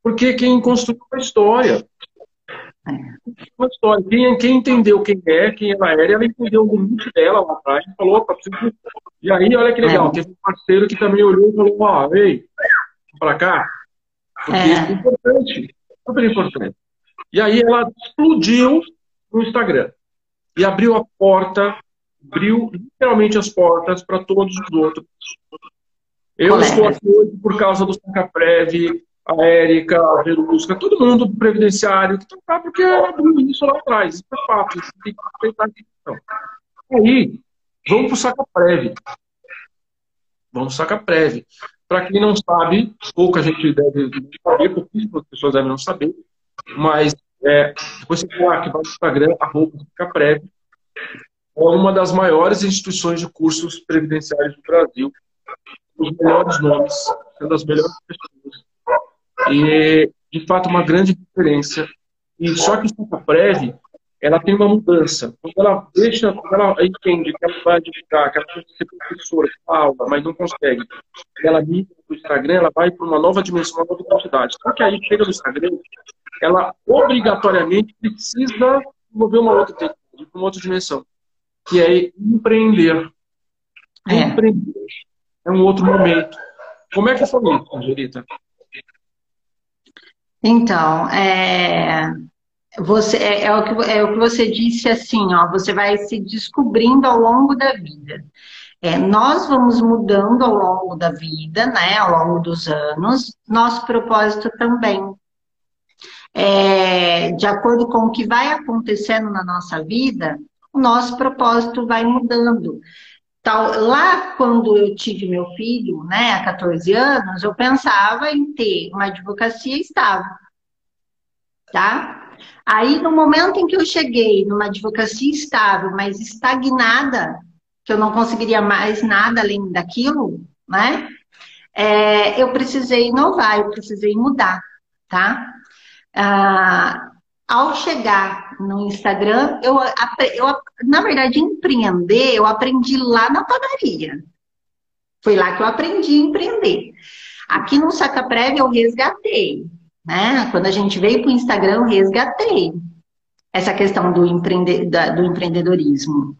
Porque quem construiu uma história. Uma história. Quem, quem, entendeu quem é, quem ela era, ela entendeu o limite dela lá atrás e falou, opa, preciso... E aí, olha que legal, é. teve um parceiro que também olhou e falou, ó, oh, ei, para cá. Porque é. isso é importante. Super importante. E aí ela explodiu no Instagram. E abriu a porta, abriu literalmente as portas para todos os outros. Eu estou aqui hoje por causa do Sancaprev, a Érica, a Verusca, todo mundo do Previdenciário, que está porque abriu isso lá atrás. Isso é fato, isso tem que respeitar a questão. Aí, vamos para o Sacaprev. Vamos para o Sacaprev. Para quem não sabe, pouca gente deve saber, pouquíssimas pessoas devem não saber, mas é, depois você vai aqui no Instagram, arroba Sacaprev, é uma das maiores instituições de cursos previdenciários do Brasil, os melhores nomes, sendo as melhores pessoas e, de fato, uma grande diferença. E só que o Prev, ela tem uma mudança. Quando ela deixa, quando ela entende que ela vai divulgar, que ela pode ser professora, aula, mas não consegue, ela migra para o Instagram, ela vai para uma nova dimensão, uma nova quantidade. Só que aí chega no Instagram, ela obrigatoriamente precisa desenvolver uma outra técnica, uma outra dimensão, que é empreender. É. Empreender. É um outro momento. Como é que foi isso, Angelita? Então, é, você, é, é, o que, é o que você disse assim, ó, você vai se descobrindo ao longo da vida. É, nós vamos mudando ao longo da vida, né, ao longo dos anos, nosso propósito também. É, de acordo com o que vai acontecendo na nossa vida, o nosso propósito vai mudando. Tal, lá, quando eu tive meu filho, né, há 14 anos, eu pensava em ter uma advocacia estável, tá? Aí, no momento em que eu cheguei numa advocacia estável, mas estagnada, que eu não conseguiria mais nada além daquilo, né? É, eu precisei inovar, eu precisei mudar, tá? Ah, ao chegar no Instagram, eu, eu, na verdade, empreender, eu aprendi lá na padaria. Foi lá que eu aprendi a empreender. Aqui no Saca Prévia eu resgatei, né? Quando a gente veio para o Instagram, eu resgatei essa questão do, empreende, do empreendedorismo.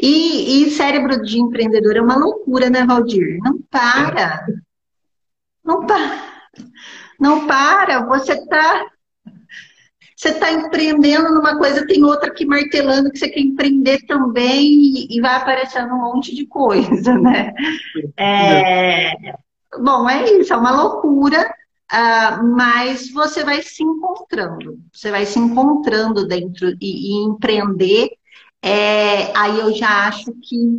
E, e, cérebro de empreendedor é uma loucura, né, Valdir? Não para. Não para. Não para. Você está você está empreendendo numa coisa, tem outra que martelando que você quer empreender também e, vai aparecendo um monte de coisa, né? É, bom, é isso, é uma loucura, uh, mas você vai se encontrando, você vai se encontrando dentro e, e empreender. É, aí eu já acho que,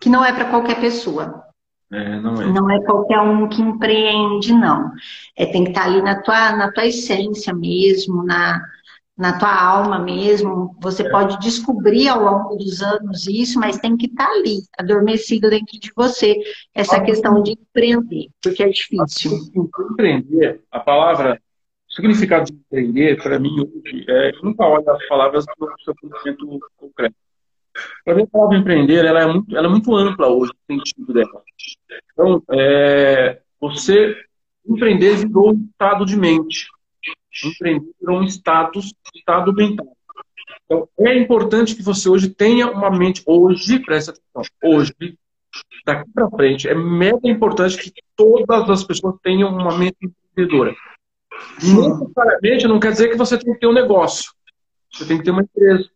que não é para qualquer pessoa. É, não, é. não é qualquer um que empreende, não. É, tem que estar ali na tua, na tua essência mesmo, na, na tua alma mesmo. Você é. pode descobrir ao longo dos anos isso, mas tem que estar ali, adormecido dentro de você, essa ah, questão de empreender, porque é difícil. Empreender, a palavra, o significado de empreender, para mim, hoje, é nunca olha as palavras no seu conhecimento concreto. Para mim, a palavra empreender ela é, muito, ela é muito ampla hoje, no sentido dela. Então, é, você empreender virou um estado de mente. Empreender virou um status, estado mental. Então, é importante que você hoje tenha uma mente, hoje, presta atenção, hoje, daqui para frente, é mega importante que todas as pessoas tenham uma mente empreendedora. Não necessariamente não quer dizer que você tem que ter um negócio. Você tem que ter uma empresa.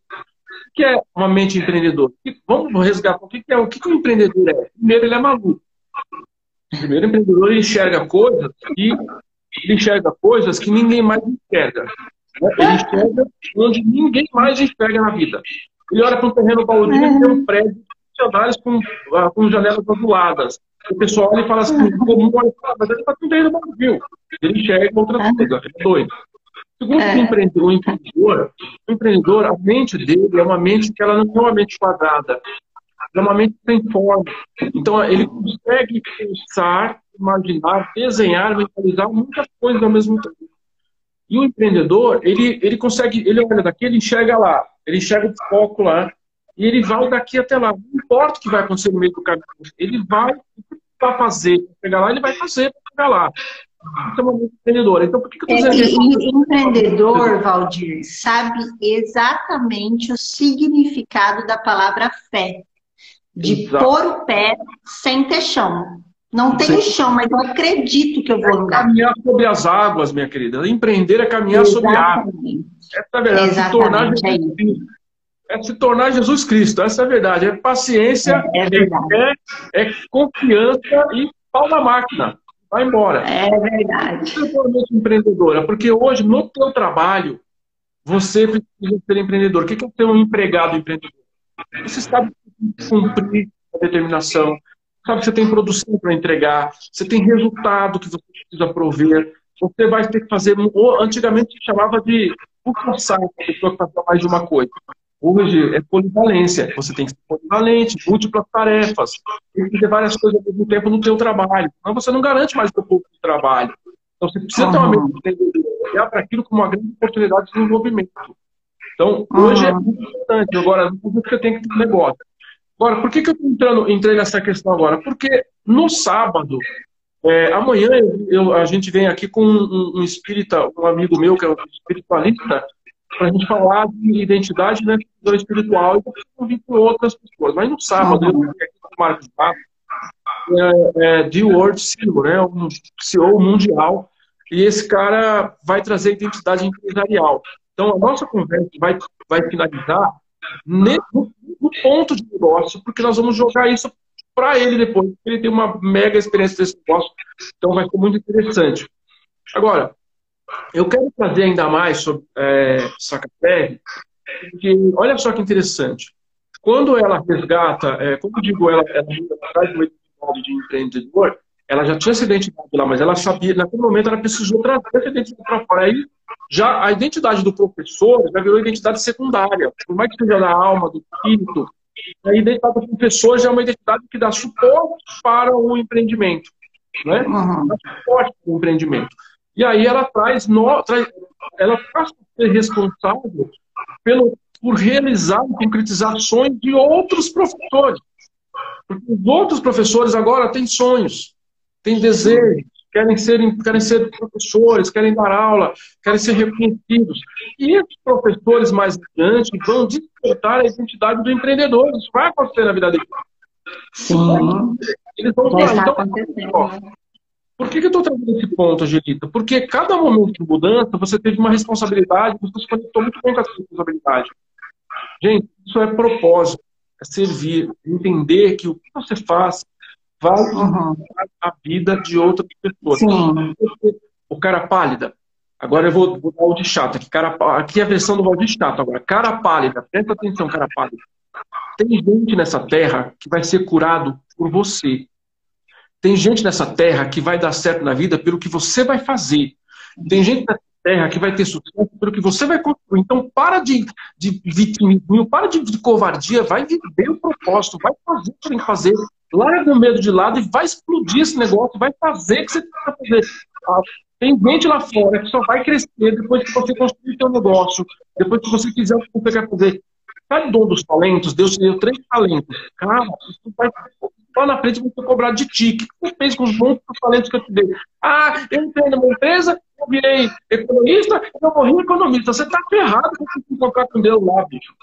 O que é uma mente empreendedora? Vamos resgatar o que é o que, que um empreendedor é. Primeiro, ele é maluco. Primeiro, o empreendedor enxerga coisas ele enxerga coisas que ninguém mais enxerga. Né? Ele enxerga onde ninguém mais enxerga na vida. Ele olha para um terreno baldio e tem um prédio andares com, uh, com janelas azuladas. O pessoal olha e fala assim, comum olha e mas ele está com um terreno baldio. Ele enxerga outra coisa, é doido. Segundo é. o empreendedor, o empreendedor, o empreendedor, a mente dele é uma mente que ela não é uma mente quadrada extremamente sem forma. Então, ele consegue pensar, imaginar, desenhar, mentalizar muitas coisas ao mesmo tempo. E o empreendedor, ele, ele consegue, ele olha daqui, ele enxerga lá. ele enxerga o foco lá e ele vai daqui até lá. Não importa o que vai acontecer no meio do caminho, ele vai, vai fazer para chegar lá, ele vai fazer para chegar lá. Isso é empreendedora. Então, por que, que eu estou é, dizendo isso? Empreendedor, Valdir, sabe exatamente o significado da palavra fé. De Exato. pôr o pé sem ter chão. Não tenho chão, mas eu acredito que eu vou andar. É caminhar sobre as águas, minha querida. Empreender é caminhar Exatamente. sobre águas. Essa é a verdade. Se tornar Jesus é Cristo. É se tornar Jesus Cristo. Essa é a verdade. É paciência, é, é, é, é confiança e pau na máquina. Vai embora. É verdade. Você é empreendedora, porque hoje, no teu trabalho, você precisa ser empreendedor. O que é ser um empregado empreendedor? Você sabe cumprir a determinação, sabe que você tem produção para entregar, você tem resultado que você precisa prover, você vai ter que fazer. Antigamente se chamava de forçar a pessoa que fazia mais de uma coisa. Hoje é polivalência. Você tem que ser polivalente, múltiplas tarefas. Tem que fazer várias coisas ao mesmo tempo no seu trabalho. Senão você não garante mais o seu pouco de trabalho. Então você precisa ter uma mente olhar para aquilo como uma grande oportunidade de desenvolvimento. Então, hoje é muito importante. Agora, você tem que ter um negócio. Agora, por que, que eu entrando, entrei nessa questão agora? Porque no sábado, é, amanhã eu, a gente vem aqui com um, um espírita, um amigo meu que é um espiritualista, para a gente falar de identidade né, espiritual e convir com outras pessoas. Mas no sábado, eu o Marcos Papo, é, é, de World CEO, né, um CEO mundial, e esse cara vai trazer identidade empresarial. Então, a nossa conversa vai, vai finalizar no, no ponto de negócio, porque nós vamos jogar isso para ele depois, porque ele tem uma mega experiência desse negócio, então vai ser muito interessante. Agora, eu quero trazer ainda mais sobre é, porque olha só que interessante. Quando ela resgata, é, como eu digo, ela, ela atrás de uma identidade de empreendedor, ela já tinha essa identidade lá, mas ela sabia, naquele momento ela precisou trazer essa identidade para fora. Aí já a identidade do professor já virou identidade secundária, por mais que seja da alma, do espírito. A identidade do professor já é uma identidade que dá suporte para o empreendimento, né? Uhum. Dá suporte para o empreendimento. E aí ela traz, no, traz ela passa a ser responsável pelo, por realizar e concretizar sonhos de outros professores. Porque os outros professores agora têm sonhos, têm desejos, querem ser, querem ser professores, querem dar aula, querem ser reconhecidos. E esses professores mais adiante vão despertar a identidade do empreendedor. Isso vai acontecer na vida deles. Sim. Eles vão falar. Então, por que, que eu estou trazendo esse ponto, Angelita? Porque cada momento de mudança você teve uma responsabilidade, você se conectou muito bem com essa responsabilidade. Gente, isso é propósito, é servir, entender que o que você faz vai uhum. a vida de outras pessoas. Sim. O cara pálida. Agora eu vou, vou dar o de chato aqui. Cara, aqui é a versão do Valdir Chato agora. Cara pálida, presta atenção, cara pálida. Tem gente nessa terra que vai ser curado por você. Tem gente nessa terra que vai dar certo na vida pelo que você vai fazer. Tem gente nessa terra que vai ter sucesso pelo que você vai construir. Então, para de, de vitimismo, para de, de covardia, vai viver o propósito, vai fazer o que tem que fazer, larga o medo de lado e vai explodir esse negócio, vai fazer o que você tem que fazer. Tem gente lá fora que só vai crescer depois que você construir seu negócio, depois que você fizer o que você quer fazer. O dom dos talentos? Deus te deu três talentos. Cara, isso vai lá na frente você cobrar de ti. O que você fez com os bons talentos que eu te dei? Ah, eu entrei numa empresa, eu virei economista, eu morri economista. Você tá ferrado com esse contrato com Deus lá, bicho.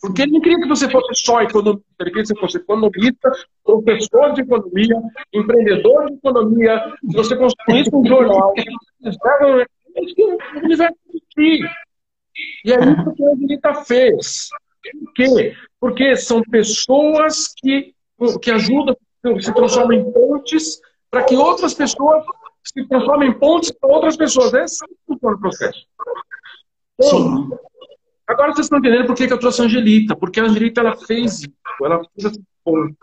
Porque ele não queria que você fosse só economista, ele queria que você fosse economista, professor de economia, empreendedor de economia, que você construísse um jornal, você o universo de ti. E é isso que a Angelita fez. Por quê? Porque são pessoas que, que ajudam, se transformam em pontes para que outras pessoas se transformem em pontes para outras pessoas. É o processo. Sim. Agora vocês estão entendendo por que, que eu trouxe a Angelita. Porque a Angelita ela fez isso. Ela fez esse ponto.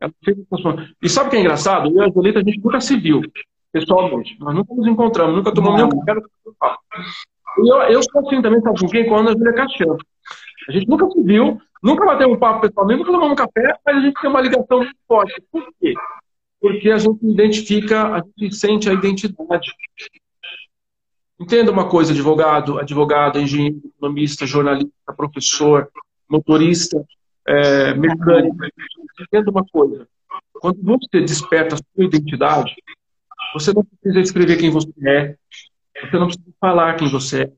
Ela fez E sabe o que é engraçado? Eu e a Angelita a gente nunca se viu pessoalmente. Nós nunca nos encontramos, nunca tomamos nenhum café. Eu, eu sou assim também, sabe com quem? Com a Ana Júlia Caixão. A gente nunca se viu, nunca bateu um papo pessoalmente, nunca tomamos um café, mas a gente tem uma ligação muito forte. Por quê? Porque a gente identifica, a gente sente a identidade. Entenda uma coisa, advogado, advogado, engenheiro, economista, jornalista, professor, motorista, é, mecânico. Entenda uma coisa. Quando você desperta a sua identidade, você não precisa escrever quem você é, você não precisa falar quem você é,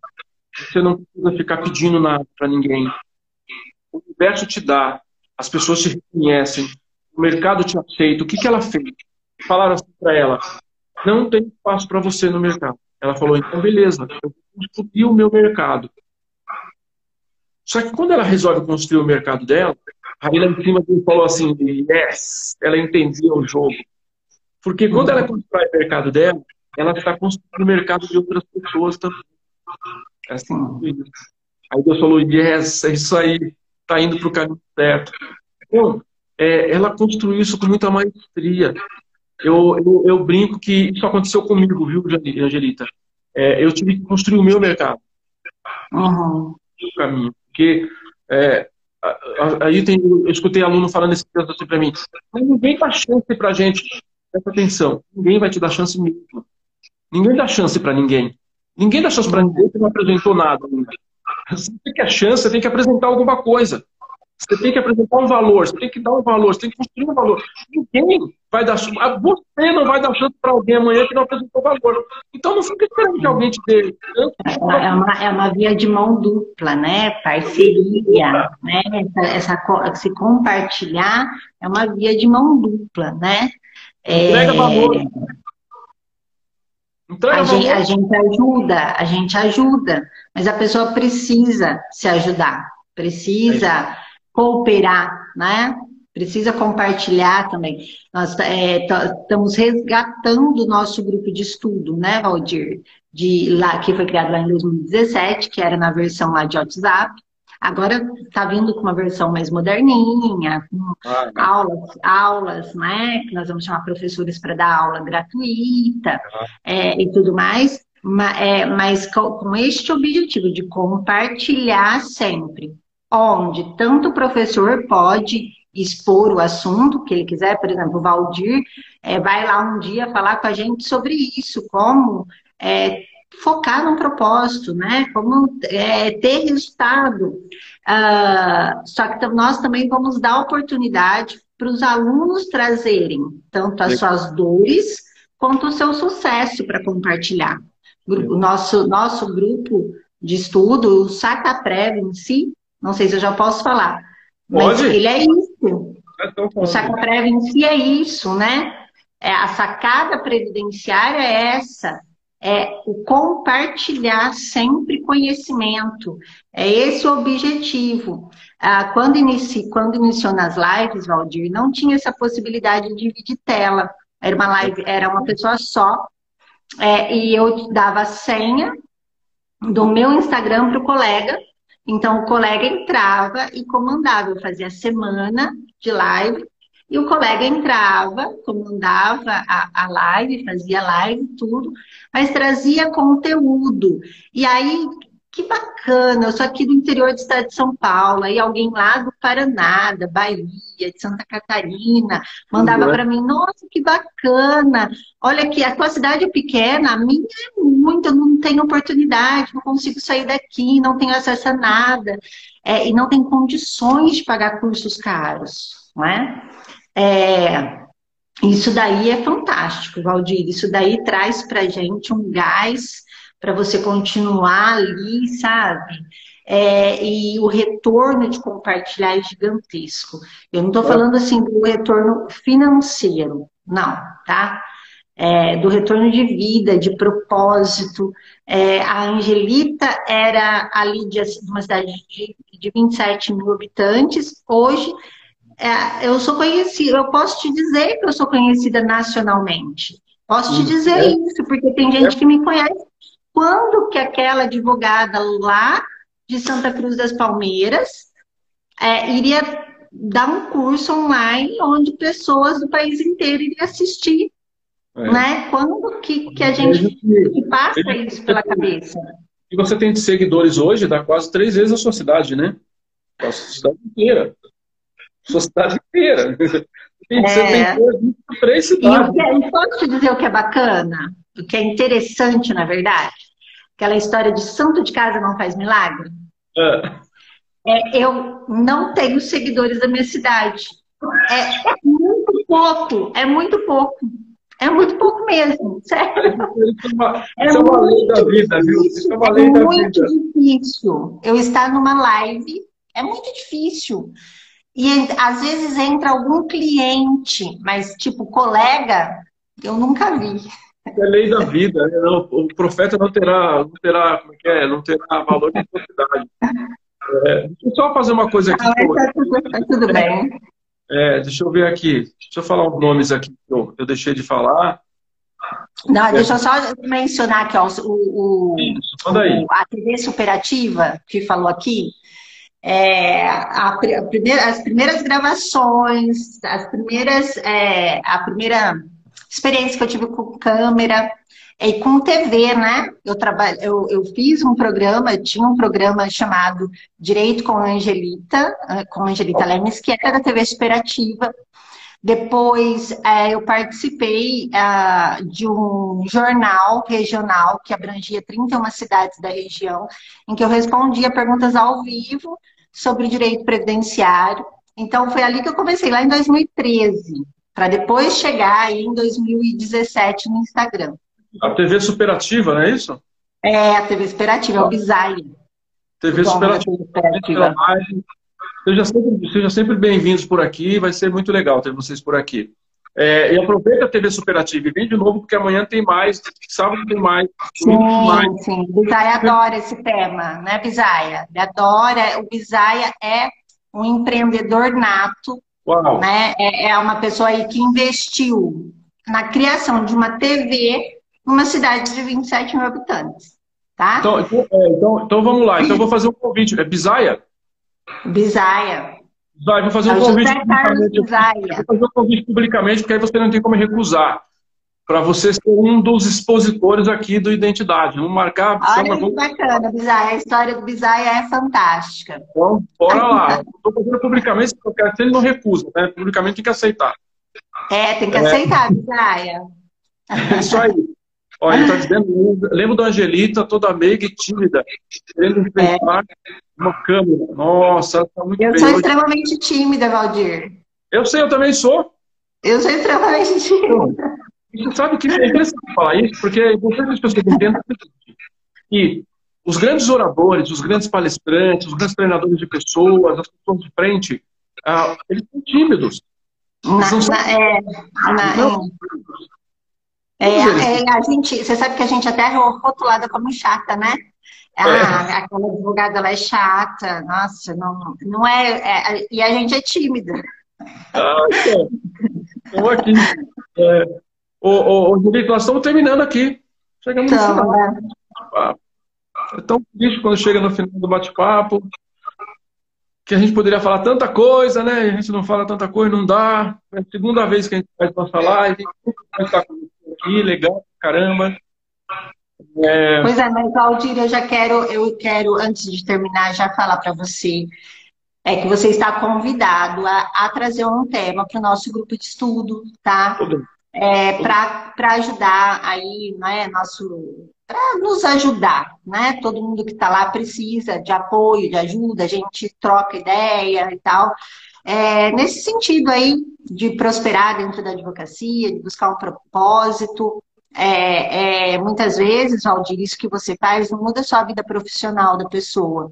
você não precisa ficar pedindo nada para ninguém. O universo te dá, as pessoas te reconhecem, o mercado te aceita. O que, que ela fez? Falaram assim para ela: não tem espaço para você no mercado. Ela falou: então, beleza, eu vou construir o meu mercado. Só que quando ela resolve construir o mercado dela, aí lá em cima falou assim: yes, ela entendia o jogo. Porque quando ela constrói o mercado dela, ela está construindo o mercado de outras pessoas também. É assim, aí Deus falou: yes, é isso aí, está indo para o caminho certo. Então, é, ela construiu isso com muita maestria. Eu, eu, eu, brinco que isso aconteceu comigo, viu, Angelita? É, eu tive que construir o meu mercado. Uhum. O caminho. Porque é, aí tem, eu escutei aluno falando esse texto assim para mim, mas ninguém dá chance para gente. Presta atenção, ninguém vai te dar chance mesmo. Ninguém dá chance para ninguém. Ninguém para ninguém que não apresentou nada. Você tem que a chance, você tem que apresentar alguma coisa. Você tem que apresentar um valor, você tem que dar um valor, você tem que construir um valor. Ninguém vai dar chance. Você não vai dar chance para alguém amanhã que não apresentou valor. Então não fica esperando que alguém te dê. É uma, é uma via de mão dupla, né? Parceria, né? Essa, essa, se compartilhar é uma via de mão dupla, né? Entrega é... valor. Entrega a, valor. Gente, a gente ajuda, a gente ajuda, mas a pessoa precisa se ajudar, precisa. É cooperar, né? Precisa compartilhar também. Nós é, estamos resgatando o nosso grupo de estudo, né, Valdir? De lá, que foi criado lá em 2017, que era na versão lá de WhatsApp. Agora está vindo com uma versão mais moderninha, com ah, aulas, aulas, né? Que nós vamos chamar professores para dar aula gratuita ah. é, e tudo mais. É, mas com, com este objetivo de compartilhar sempre onde tanto o professor pode expor o assunto que ele quiser, por exemplo, o Valdir é, vai lá um dia falar com a gente sobre isso, como é, focar num propósito, né? Como é, ter resultado. Uh, só que nós também vamos dar oportunidade para os alunos trazerem tanto as suas dores quanto o seu sucesso para compartilhar. O nosso, nosso grupo de estudo, o Saca Prev em si, não sei se eu já posso falar. Mas ele é isso. O saca-prévio em si é isso, né? É, a sacada previdenciária é essa. É o compartilhar sempre conhecimento. É esse o objetivo. Ah, quando, inici, quando iniciou nas lives, Valdir, não tinha essa possibilidade de dividir tela. Era uma live, era uma pessoa só. É, e eu dava a senha do meu Instagram para o colega então, o colega entrava e comandava. Eu fazia semana de live e o colega entrava, comandava a, a live, fazia live, tudo, mas trazia conteúdo. E aí, que bacana, eu sou aqui do interior do estado de São Paulo, aí alguém lá do Paraná, da Bahia, de Santa Catarina, mandava uhum. para mim, nossa, que bacana, olha aqui, a tua cidade é pequena, a minha é muito, eu não tenho oportunidade, não consigo sair daqui, não tenho acesso a nada, é, e não tem condições de pagar cursos caros, não é? É isso daí é fantástico, Valdir, isso daí traz para gente um gás para você continuar ali, sabe? É, e o retorno de compartilhar é gigantesco. Eu não estou falando assim do retorno financeiro, não, tá? É, do retorno de vida, de propósito. É, a Angelita era ali de uma cidade de, de 27 mil habitantes. Hoje, é, eu sou conhecida, eu posso te dizer que eu sou conhecida nacionalmente. Posso te dizer é. isso, porque tem gente que me conhece quando que aquela advogada lá de Santa Cruz das Palmeiras é, iria dar um curso online onde pessoas do país inteiro iriam assistir. É. Né? Quando que, que a gente que passa isso pela cabeça? E você tem seguidores hoje, dá quase três vezes a sua cidade, né? A sua cidade inteira. Sua cidade inteira. Você é. tem três cidades. E, eu, posso te dizer o que é bacana? O que é interessante, na verdade? aquela história de santo de casa não faz milagre? É. É, eu não tenho seguidores da minha cidade. É, é muito pouco, é muito pouco. É muito pouco mesmo, sério. Isso é uma, é, é uma lei da vida, viu? Isso é uma lei é da muito difícil. Eu estar numa live é muito difícil. E às vezes entra algum cliente, mas tipo colega, eu nunca vi. É lei da vida. Né? O profeta não terá, não terá, como é que é? Não terá valor de sociedade. É, deixa eu só fazer uma coisa aqui. Ah, tá, tudo, tá tudo bem. É, deixa eu ver aqui. Deixa eu falar os nomes aqui que eu, eu deixei de falar. Não, é. deixa eu só mencionar aqui, ó, o, o, Isso, o, a TV Superativa, que falou aqui, é, a, a primeira, as primeiras gravações, as primeiras, é, a primeira experiência que eu tive com câmera, e com TV, né? Eu, trabalho, eu, eu fiz um programa, tinha um programa chamado Direito com Angelita, eh, com Angelita Lemes, que era da TV Superativa. Depois é, eu participei uh, de um jornal regional que abrangia 31 cidades da região, em que eu respondia perguntas ao vivo sobre direito previdenciário. Então foi ali que eu comecei, lá em 2013, para depois chegar aí em 2017 no Instagram. A TV Superativa, não é isso? É, a TV Superativa, é o Bisaia. TV Superativa. Superativa. Seja sempre, seja sempre bem-vindos por aqui, vai ser muito legal ter vocês por aqui. É, e aproveita a TV Superativa e vem de novo, porque amanhã tem mais, sábado tem mais. Sim, mais. sim. O Bisaia adora esse tema, né, Bisaia? Ele adora. O Bisaia é um empreendedor nato, Uau. né? É, é uma pessoa aí que investiu na criação de uma TV numa cidade de 27 mil habitantes. Tá? Então, então, é, então, então vamos lá. Então vou fazer um convite. É Bisaia? Bisaia. Vai, vou fazer um convite publicamente. Vou fazer um convite publicamente, porque aí você não tem como recusar. Para você ser um dos expositores aqui do Identidade. Vamos marcar. Olha que bacana, Bisaia. A história do Bisaia é fantástica. Então, bora lá. Estou fazendo publicamente, porque ele não recusa, né? Publicamente tem que aceitar. É, tem que é. aceitar, Bisaia. É isso aí. Olha, ele está dizendo, lembro da Angelita, toda meiga e tímida, querendo enfrentar é. Uma câmera. Nossa, ela está muito Eu bem. sou extremamente tímida, Valdir. Eu sei, eu também sou. Eu sou extremamente tímida. Você sabe que é interessante falar isso, porque é importante que as pessoas entendam que os grandes oradores, os grandes palestrantes, os grandes treinadores de pessoas, as pessoas de frente, uh, eles são tímidos. Na, na, é, na, não, é, é, a gente, você sabe que a gente até é rotulada como chata, né? Ah, é. aquela advogada ela é chata, nossa, não, não é, é E a gente é tímida. Ah, Estou aqui. É, ô, ô, ô, nós estamos terminando aqui. Chegamos então, no final. Né? É tão triste quando chega no final do bate-papo. Que a gente poderia falar tanta coisa, né? A gente não fala tanta coisa, não dá. É a segunda vez que a gente faz nossa live. Com aqui, legal, caramba. É... Pois é, mas Aldir, eu já quero, eu quero, antes de terminar, já falar para você é que você está convidado a, a trazer um tema para o nosso grupo de estudo, tá? É, para ajudar aí, né, nosso para nos ajudar, né? Todo mundo que está lá precisa de apoio, de ajuda, a gente troca ideia e tal. É, nesse sentido aí, de prosperar dentro da advocacia, de buscar um propósito, é, é, muitas vezes, Valdir, isso que você faz não muda só a vida profissional da pessoa,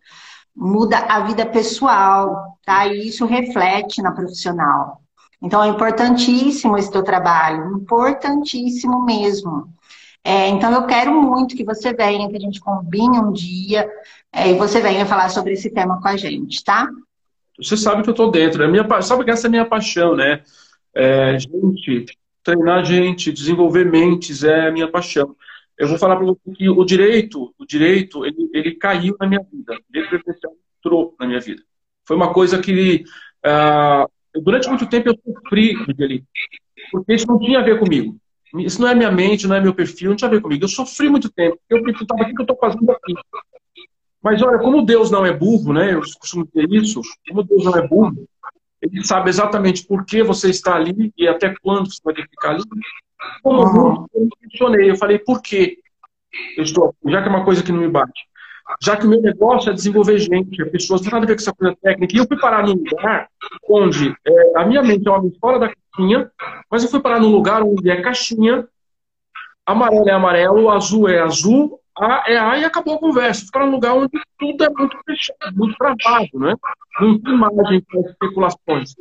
muda a vida pessoal, tá? E isso reflete na profissional. Então, é importantíssimo esse teu trabalho, importantíssimo mesmo. É, então, eu quero muito que você venha, que a gente combine um dia é, e você venha falar sobre esse tema com a gente, tá? Você sabe que eu estou dentro. É minha, sabe que essa é a minha paixão, né? É, gente, treinar gente, desenvolver mentes é a minha paixão. Eu vou falar para você que o direito, o direito, ele, ele caiu na minha vida. O direito entrou na minha vida. Foi uma coisa que, uh, durante muito tempo, eu sofri dele, porque isso não tinha a ver comigo. Isso não é minha mente, não é meu perfil, não tinha a ver comigo. Eu sofri muito tempo. Eu perguntava o que eu estou fazendo aqui. Mas olha, como Deus não é burro, né? Eu costumo dizer isso. Como Deus não é burro, ele sabe exatamente por que você está ali e até quando você vai ter que ficar ali. Como uhum. eu questionei, eu falei, por quê? eu estou, já que é uma coisa que não me bate, já que o meu negócio é desenvolver gente, é pessoas, não tem nada a ver com essa coisa técnica, e eu fui parar num lugar onde é, a minha mente é uma mente fora da caixinha, mas eu fui parar num lugar onde é caixinha, amarelo é amarelo, azul é azul, A é A e acabou a conversa. Parar num lugar onde tudo é muito fechado, muito travado, né? Não tem margem para especulações.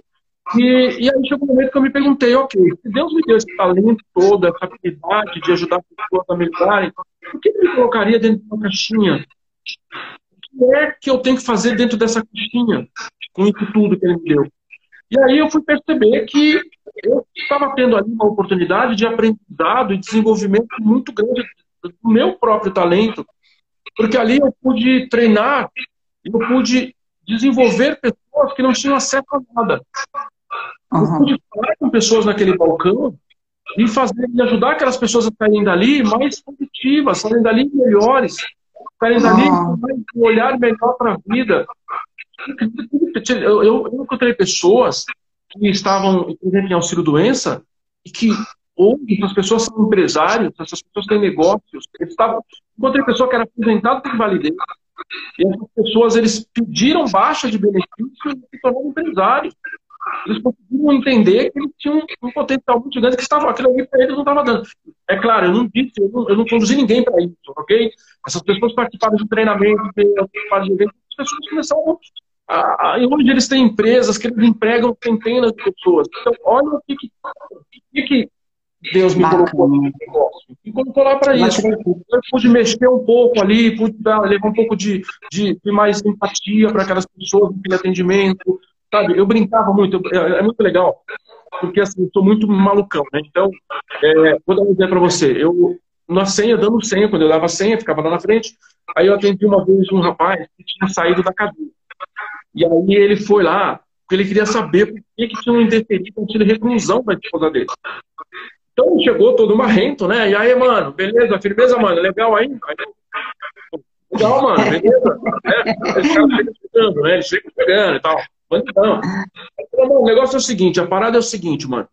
E, e aí chegou um momento que eu me perguntei, ok, se Deus me deu esse talento todo, essa habilidade de ajudar pessoas a melhorarem, por que me colocaria dentro de uma caixinha? O que é que eu tenho que fazer dentro dessa caixinha, com isso tudo que ele me deu? E aí eu fui perceber que eu estava tendo ali uma oportunidade de aprendizado e desenvolvimento muito grande do meu próprio talento, porque ali eu pude treinar, eu pude desenvolver pessoas que não tinham acesso a nada. Uhum. Eu pude falar com pessoas naquele balcão e fazer e ajudar aquelas pessoas a saírem dali mais positivas, saírem dali melhores, saírem dali uhum. com um olhar melhor para a vida. Eu, eu, eu, encontrei pessoas que estavam, por exemplo, em auxílio-doença e que hoje essas pessoas são empresários, essas pessoas têm negócios. Eles estavam, encontrei pessoa que era aposentada tem validez. E essas pessoas, eles pediram baixa de benefício e se tornaram empresários eles conseguiram entender que eles tinham um potencial muito grande que estava, aquilo ali para eles não estava dando. É claro, eu não disse, eu não, eu não conduzi ninguém para isso, ok? Essas pessoas participaram de treinamento, participaram de eventos, as pessoas começaram a, e hoje eles têm empresas que eles empregam centenas de pessoas. Então, olha o que, que, que Deus me Bacana. colocou no negócio. E colocou lá para isso. Eu pude mexer um pouco ali, pude dar, levar um pouco de, de, de mais empatia para aquelas pessoas no atendimento, Sabe, eu brincava muito, é, é muito legal, porque assim, eu sou muito malucão, né? Então, é, vou dar um exemplo para você. Eu, na senha, dando senha, quando eu dava senha, ficava lá na frente, aí eu atendi uma vez um rapaz que tinha saído da cadeia. E aí ele foi lá, porque ele queria saber por que, que tinham indeferido, tinham tido reclusão da esposa dele. Então chegou todo marrento, né? E aí, mano, beleza, firmeza, mano, legal aí? legal, mano, beleza? É, esse cara chega chegando, né? Ele chega chegando e tal. Bandidão. o negócio é o seguinte, a parada é o seguinte, mano.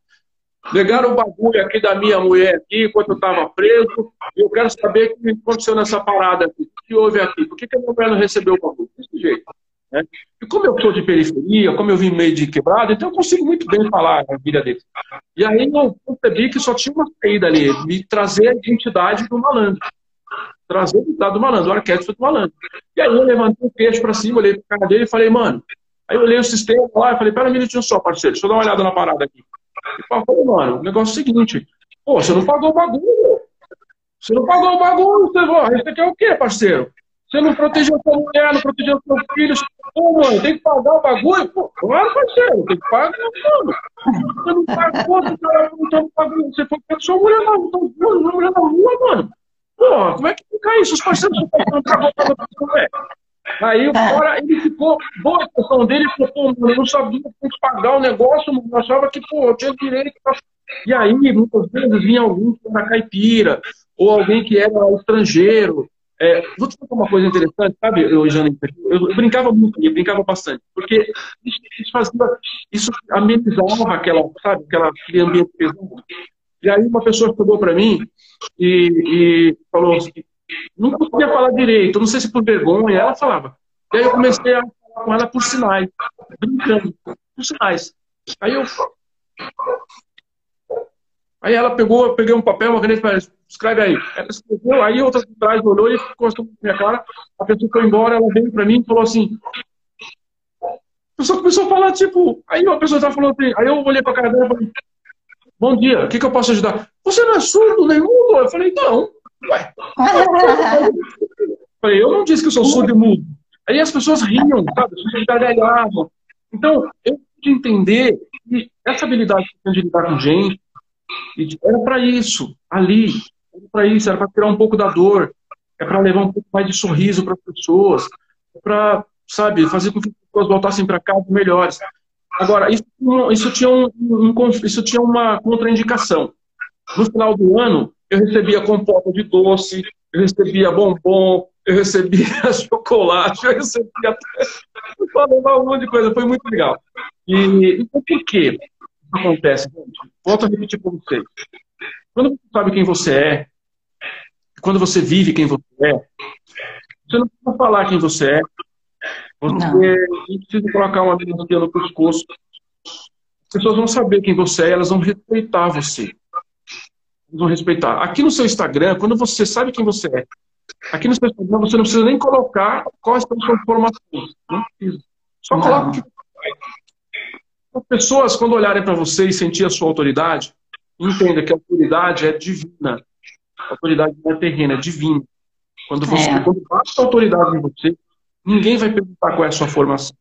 Pegaram o bagulho aqui da minha mulher aqui, enquanto eu estava preso, e eu quero saber o que aconteceu nessa parada aqui. O que houve aqui? Por que, que a minha mulher não recebeu o bagulho? Desse jeito. Né? E como eu sou de periferia, como eu vim meio de quebrado, então eu consigo muito bem falar a vida dele. E aí eu percebi que só tinha uma saída ali, me trazer a identidade do malandro. Trazer a identidade do malandro, o arquétipo do malandro. E aí eu levantei o queixo para cima, olhei pro cara dele e falei, mano, Aí eu olhei o sistema lá e falei, pera um minutinho só, parceiro, deixa eu dar uma olhada na parada aqui. E falei, mano, o negócio é o seguinte, pô, você não pagou o bagulho. Você não pagou o bagulho, você, ó, isso aqui é o quê, parceiro? Você não protegeu sua mulher, não protegeu seus filhos. Pô, mano, tem que pagar o bagulho? Pô, claro, parceiro, tem que pagar, mano. Você não pagou, você não pagou, você foi sua mulher na rua, sua mulher na rua, mano. Pô, como é que fica isso? Os parceiros não pagou pra você, Aí o cara, ele ficou, boa a questão dele, ele falou, pô, eu não sabia que tinha que pagar o negócio, mano, eu achava que, pô, eu tinha direito. E aí, muitas vezes, vinha alguém que era caipira, ou alguém que era estrangeiro. É, vou te contar uma coisa interessante, sabe, eu, Jane, eu, eu brincava muito, eu brincava bastante, porque isso, isso fazia, isso amenizava aquela, sabe, aquela, aquele ambiente pesado. E aí uma pessoa chegou para mim e, e falou assim, não conseguia falar direito, não sei se por vergonha, ela falava. E aí eu comecei a falar com ela por sinais, brincando, por sinais. Aí eu. Aí ela pegou, eu peguei um papel, uma caneta para escreve aí. Ela escreveu, aí outra de trás olhou e encostou na minha cara. A pessoa foi embora, ela veio para mim e falou assim. A pessoa começou a falar, tipo, aí uma pessoa estava falando assim, aí eu olhei para a cara dela e falei, bom dia, o que, que eu posso ajudar? Você não é surdo nenhum? Eu falei, não. Ué. Falei, eu não disse que eu sou surdo e mudo. Aí as pessoas riam, sabe? As pessoas gargalhavam. Então, eu pude entender que essa habilidade de lidar com gente era para isso, ali. Para isso, era para tirar um pouco da dor. É para levar um pouco mais de sorriso para as pessoas. É para, sabe, fazer com que as pessoas voltassem para casa melhores. Agora, isso, isso, tinha um, um, isso tinha uma contraindicação. No final do ano, eu recebia compota de doce, eu recebia bombom, eu recebia chocolate, eu recebia. Falei um monte de coisa, foi muito legal. E então, por que acontece? Volto a repetir para vocês. Quando você sabe quem você é, quando você vive quem você é, você não precisa falar quem você é. Você não, não precisa colocar uma melancia no pescoço. As pessoas vão saber quem você é, elas vão respeitar você. Elas vão respeitar. Aqui no seu Instagram, quando você sabe quem você é, aqui no seu Instagram você não precisa nem colocar quais são as suas informações. Não precisa. Só coloca o que as pessoas, quando olharem para você e sentir a sua autoridade, entenda que a autoridade é divina. A autoridade não é terrena, é divina. Quando você é. quando basta autoridade em você, ninguém vai perguntar qual é a sua formação.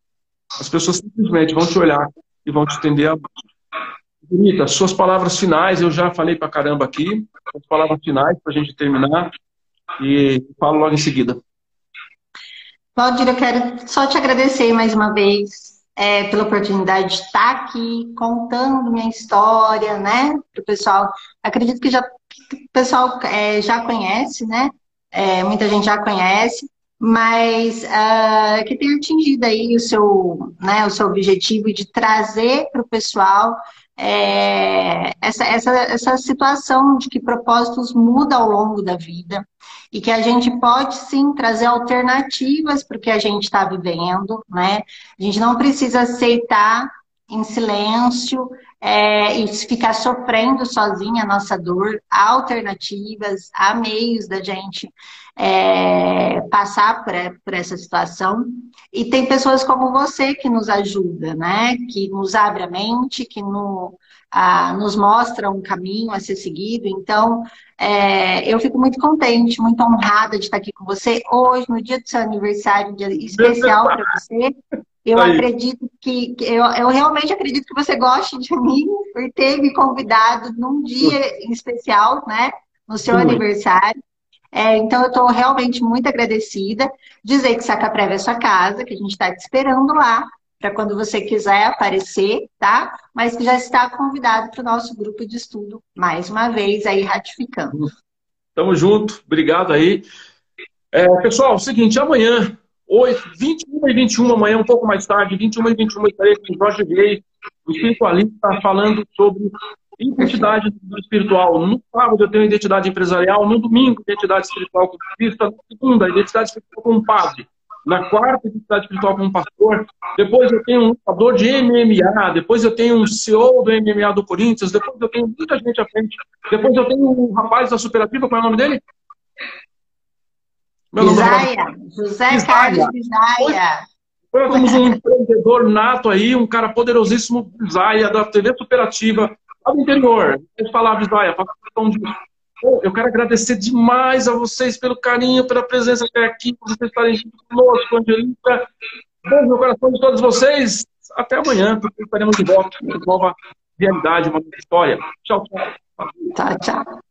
As pessoas simplesmente vão te olhar e vão te estender a mão. Bonita, suas palavras finais, eu já falei pra caramba aqui. As palavras finais para a gente terminar. E falo logo em seguida. Valdir, eu quero só te agradecer mais uma vez é, pela oportunidade de estar aqui contando minha história, né? Para o pessoal. Acredito que já o pessoal é, já conhece, né? É, muita gente já conhece, mas uh, que tenha atingido aí o seu, né, o seu objetivo de trazer para o pessoal é, essa, essa, essa situação de que propósitos mudam ao longo da vida e que a gente pode sim trazer alternativas para o que a gente está vivendo, né? A gente não precisa aceitar em silêncio é, e ficar sofrendo sozinha a nossa dor. Há alternativas, há meios da gente é, passar por, por, essa situação. E tem pessoas como você que nos ajuda, né? Que nos abre a mente, que no, a, nos mostra um caminho a ser seguido. Então, é, eu fico muito contente, muito honrada de estar aqui com você hoje, no dia do seu aniversário, um dia especial para você. Eu Aí. acredito que, que eu, eu, realmente acredito que você goste de mim por ter me convidado num dia especial, né? No seu aniversário. É, então, eu estou realmente muito agradecida. Dizer que Sacapreva é sua casa, que a gente está te esperando lá, para quando você quiser aparecer, tá? Mas que já está convidado para o nosso grupo de estudo, mais uma vez, aí ratificando. Tamo junto, obrigado aí. É, pessoal, é o seguinte, amanhã, 8, 21 e 21, amanhã um pouco mais tarde, 21 e 21, estarei com o Jorge Gay, o espiritualista, falando sobre Identidade espiritual. No sábado eu tenho identidade empresarial, no domingo, identidade espiritual como cristã, na segunda, identidade espiritual como padre. Na quarta, identidade espiritual como pastor. Depois eu tenho um lutador de MMA. Depois eu tenho um CEO do MMA do Corinthians. Depois eu tenho muita gente à frente. Depois eu tenho um rapaz da Superativa, qual é o nome dele? Meu. Nome é José. Carlos Bisaia. Nós temos um empreendedor nato aí, um cara poderosíssimo, Bisaia, da TV Superativa lá do interior. Pode falar, Bisaia, faça questão disso. Eu quero agradecer demais a vocês pelo carinho, pela presença até aqui, por vocês estarem conosco, Angelica. Beijo no coração de todos vocês. Até amanhã, porque estaremos de volta com uma nova realidade, uma nova história. Tchau, tchau. Tchau, tchau.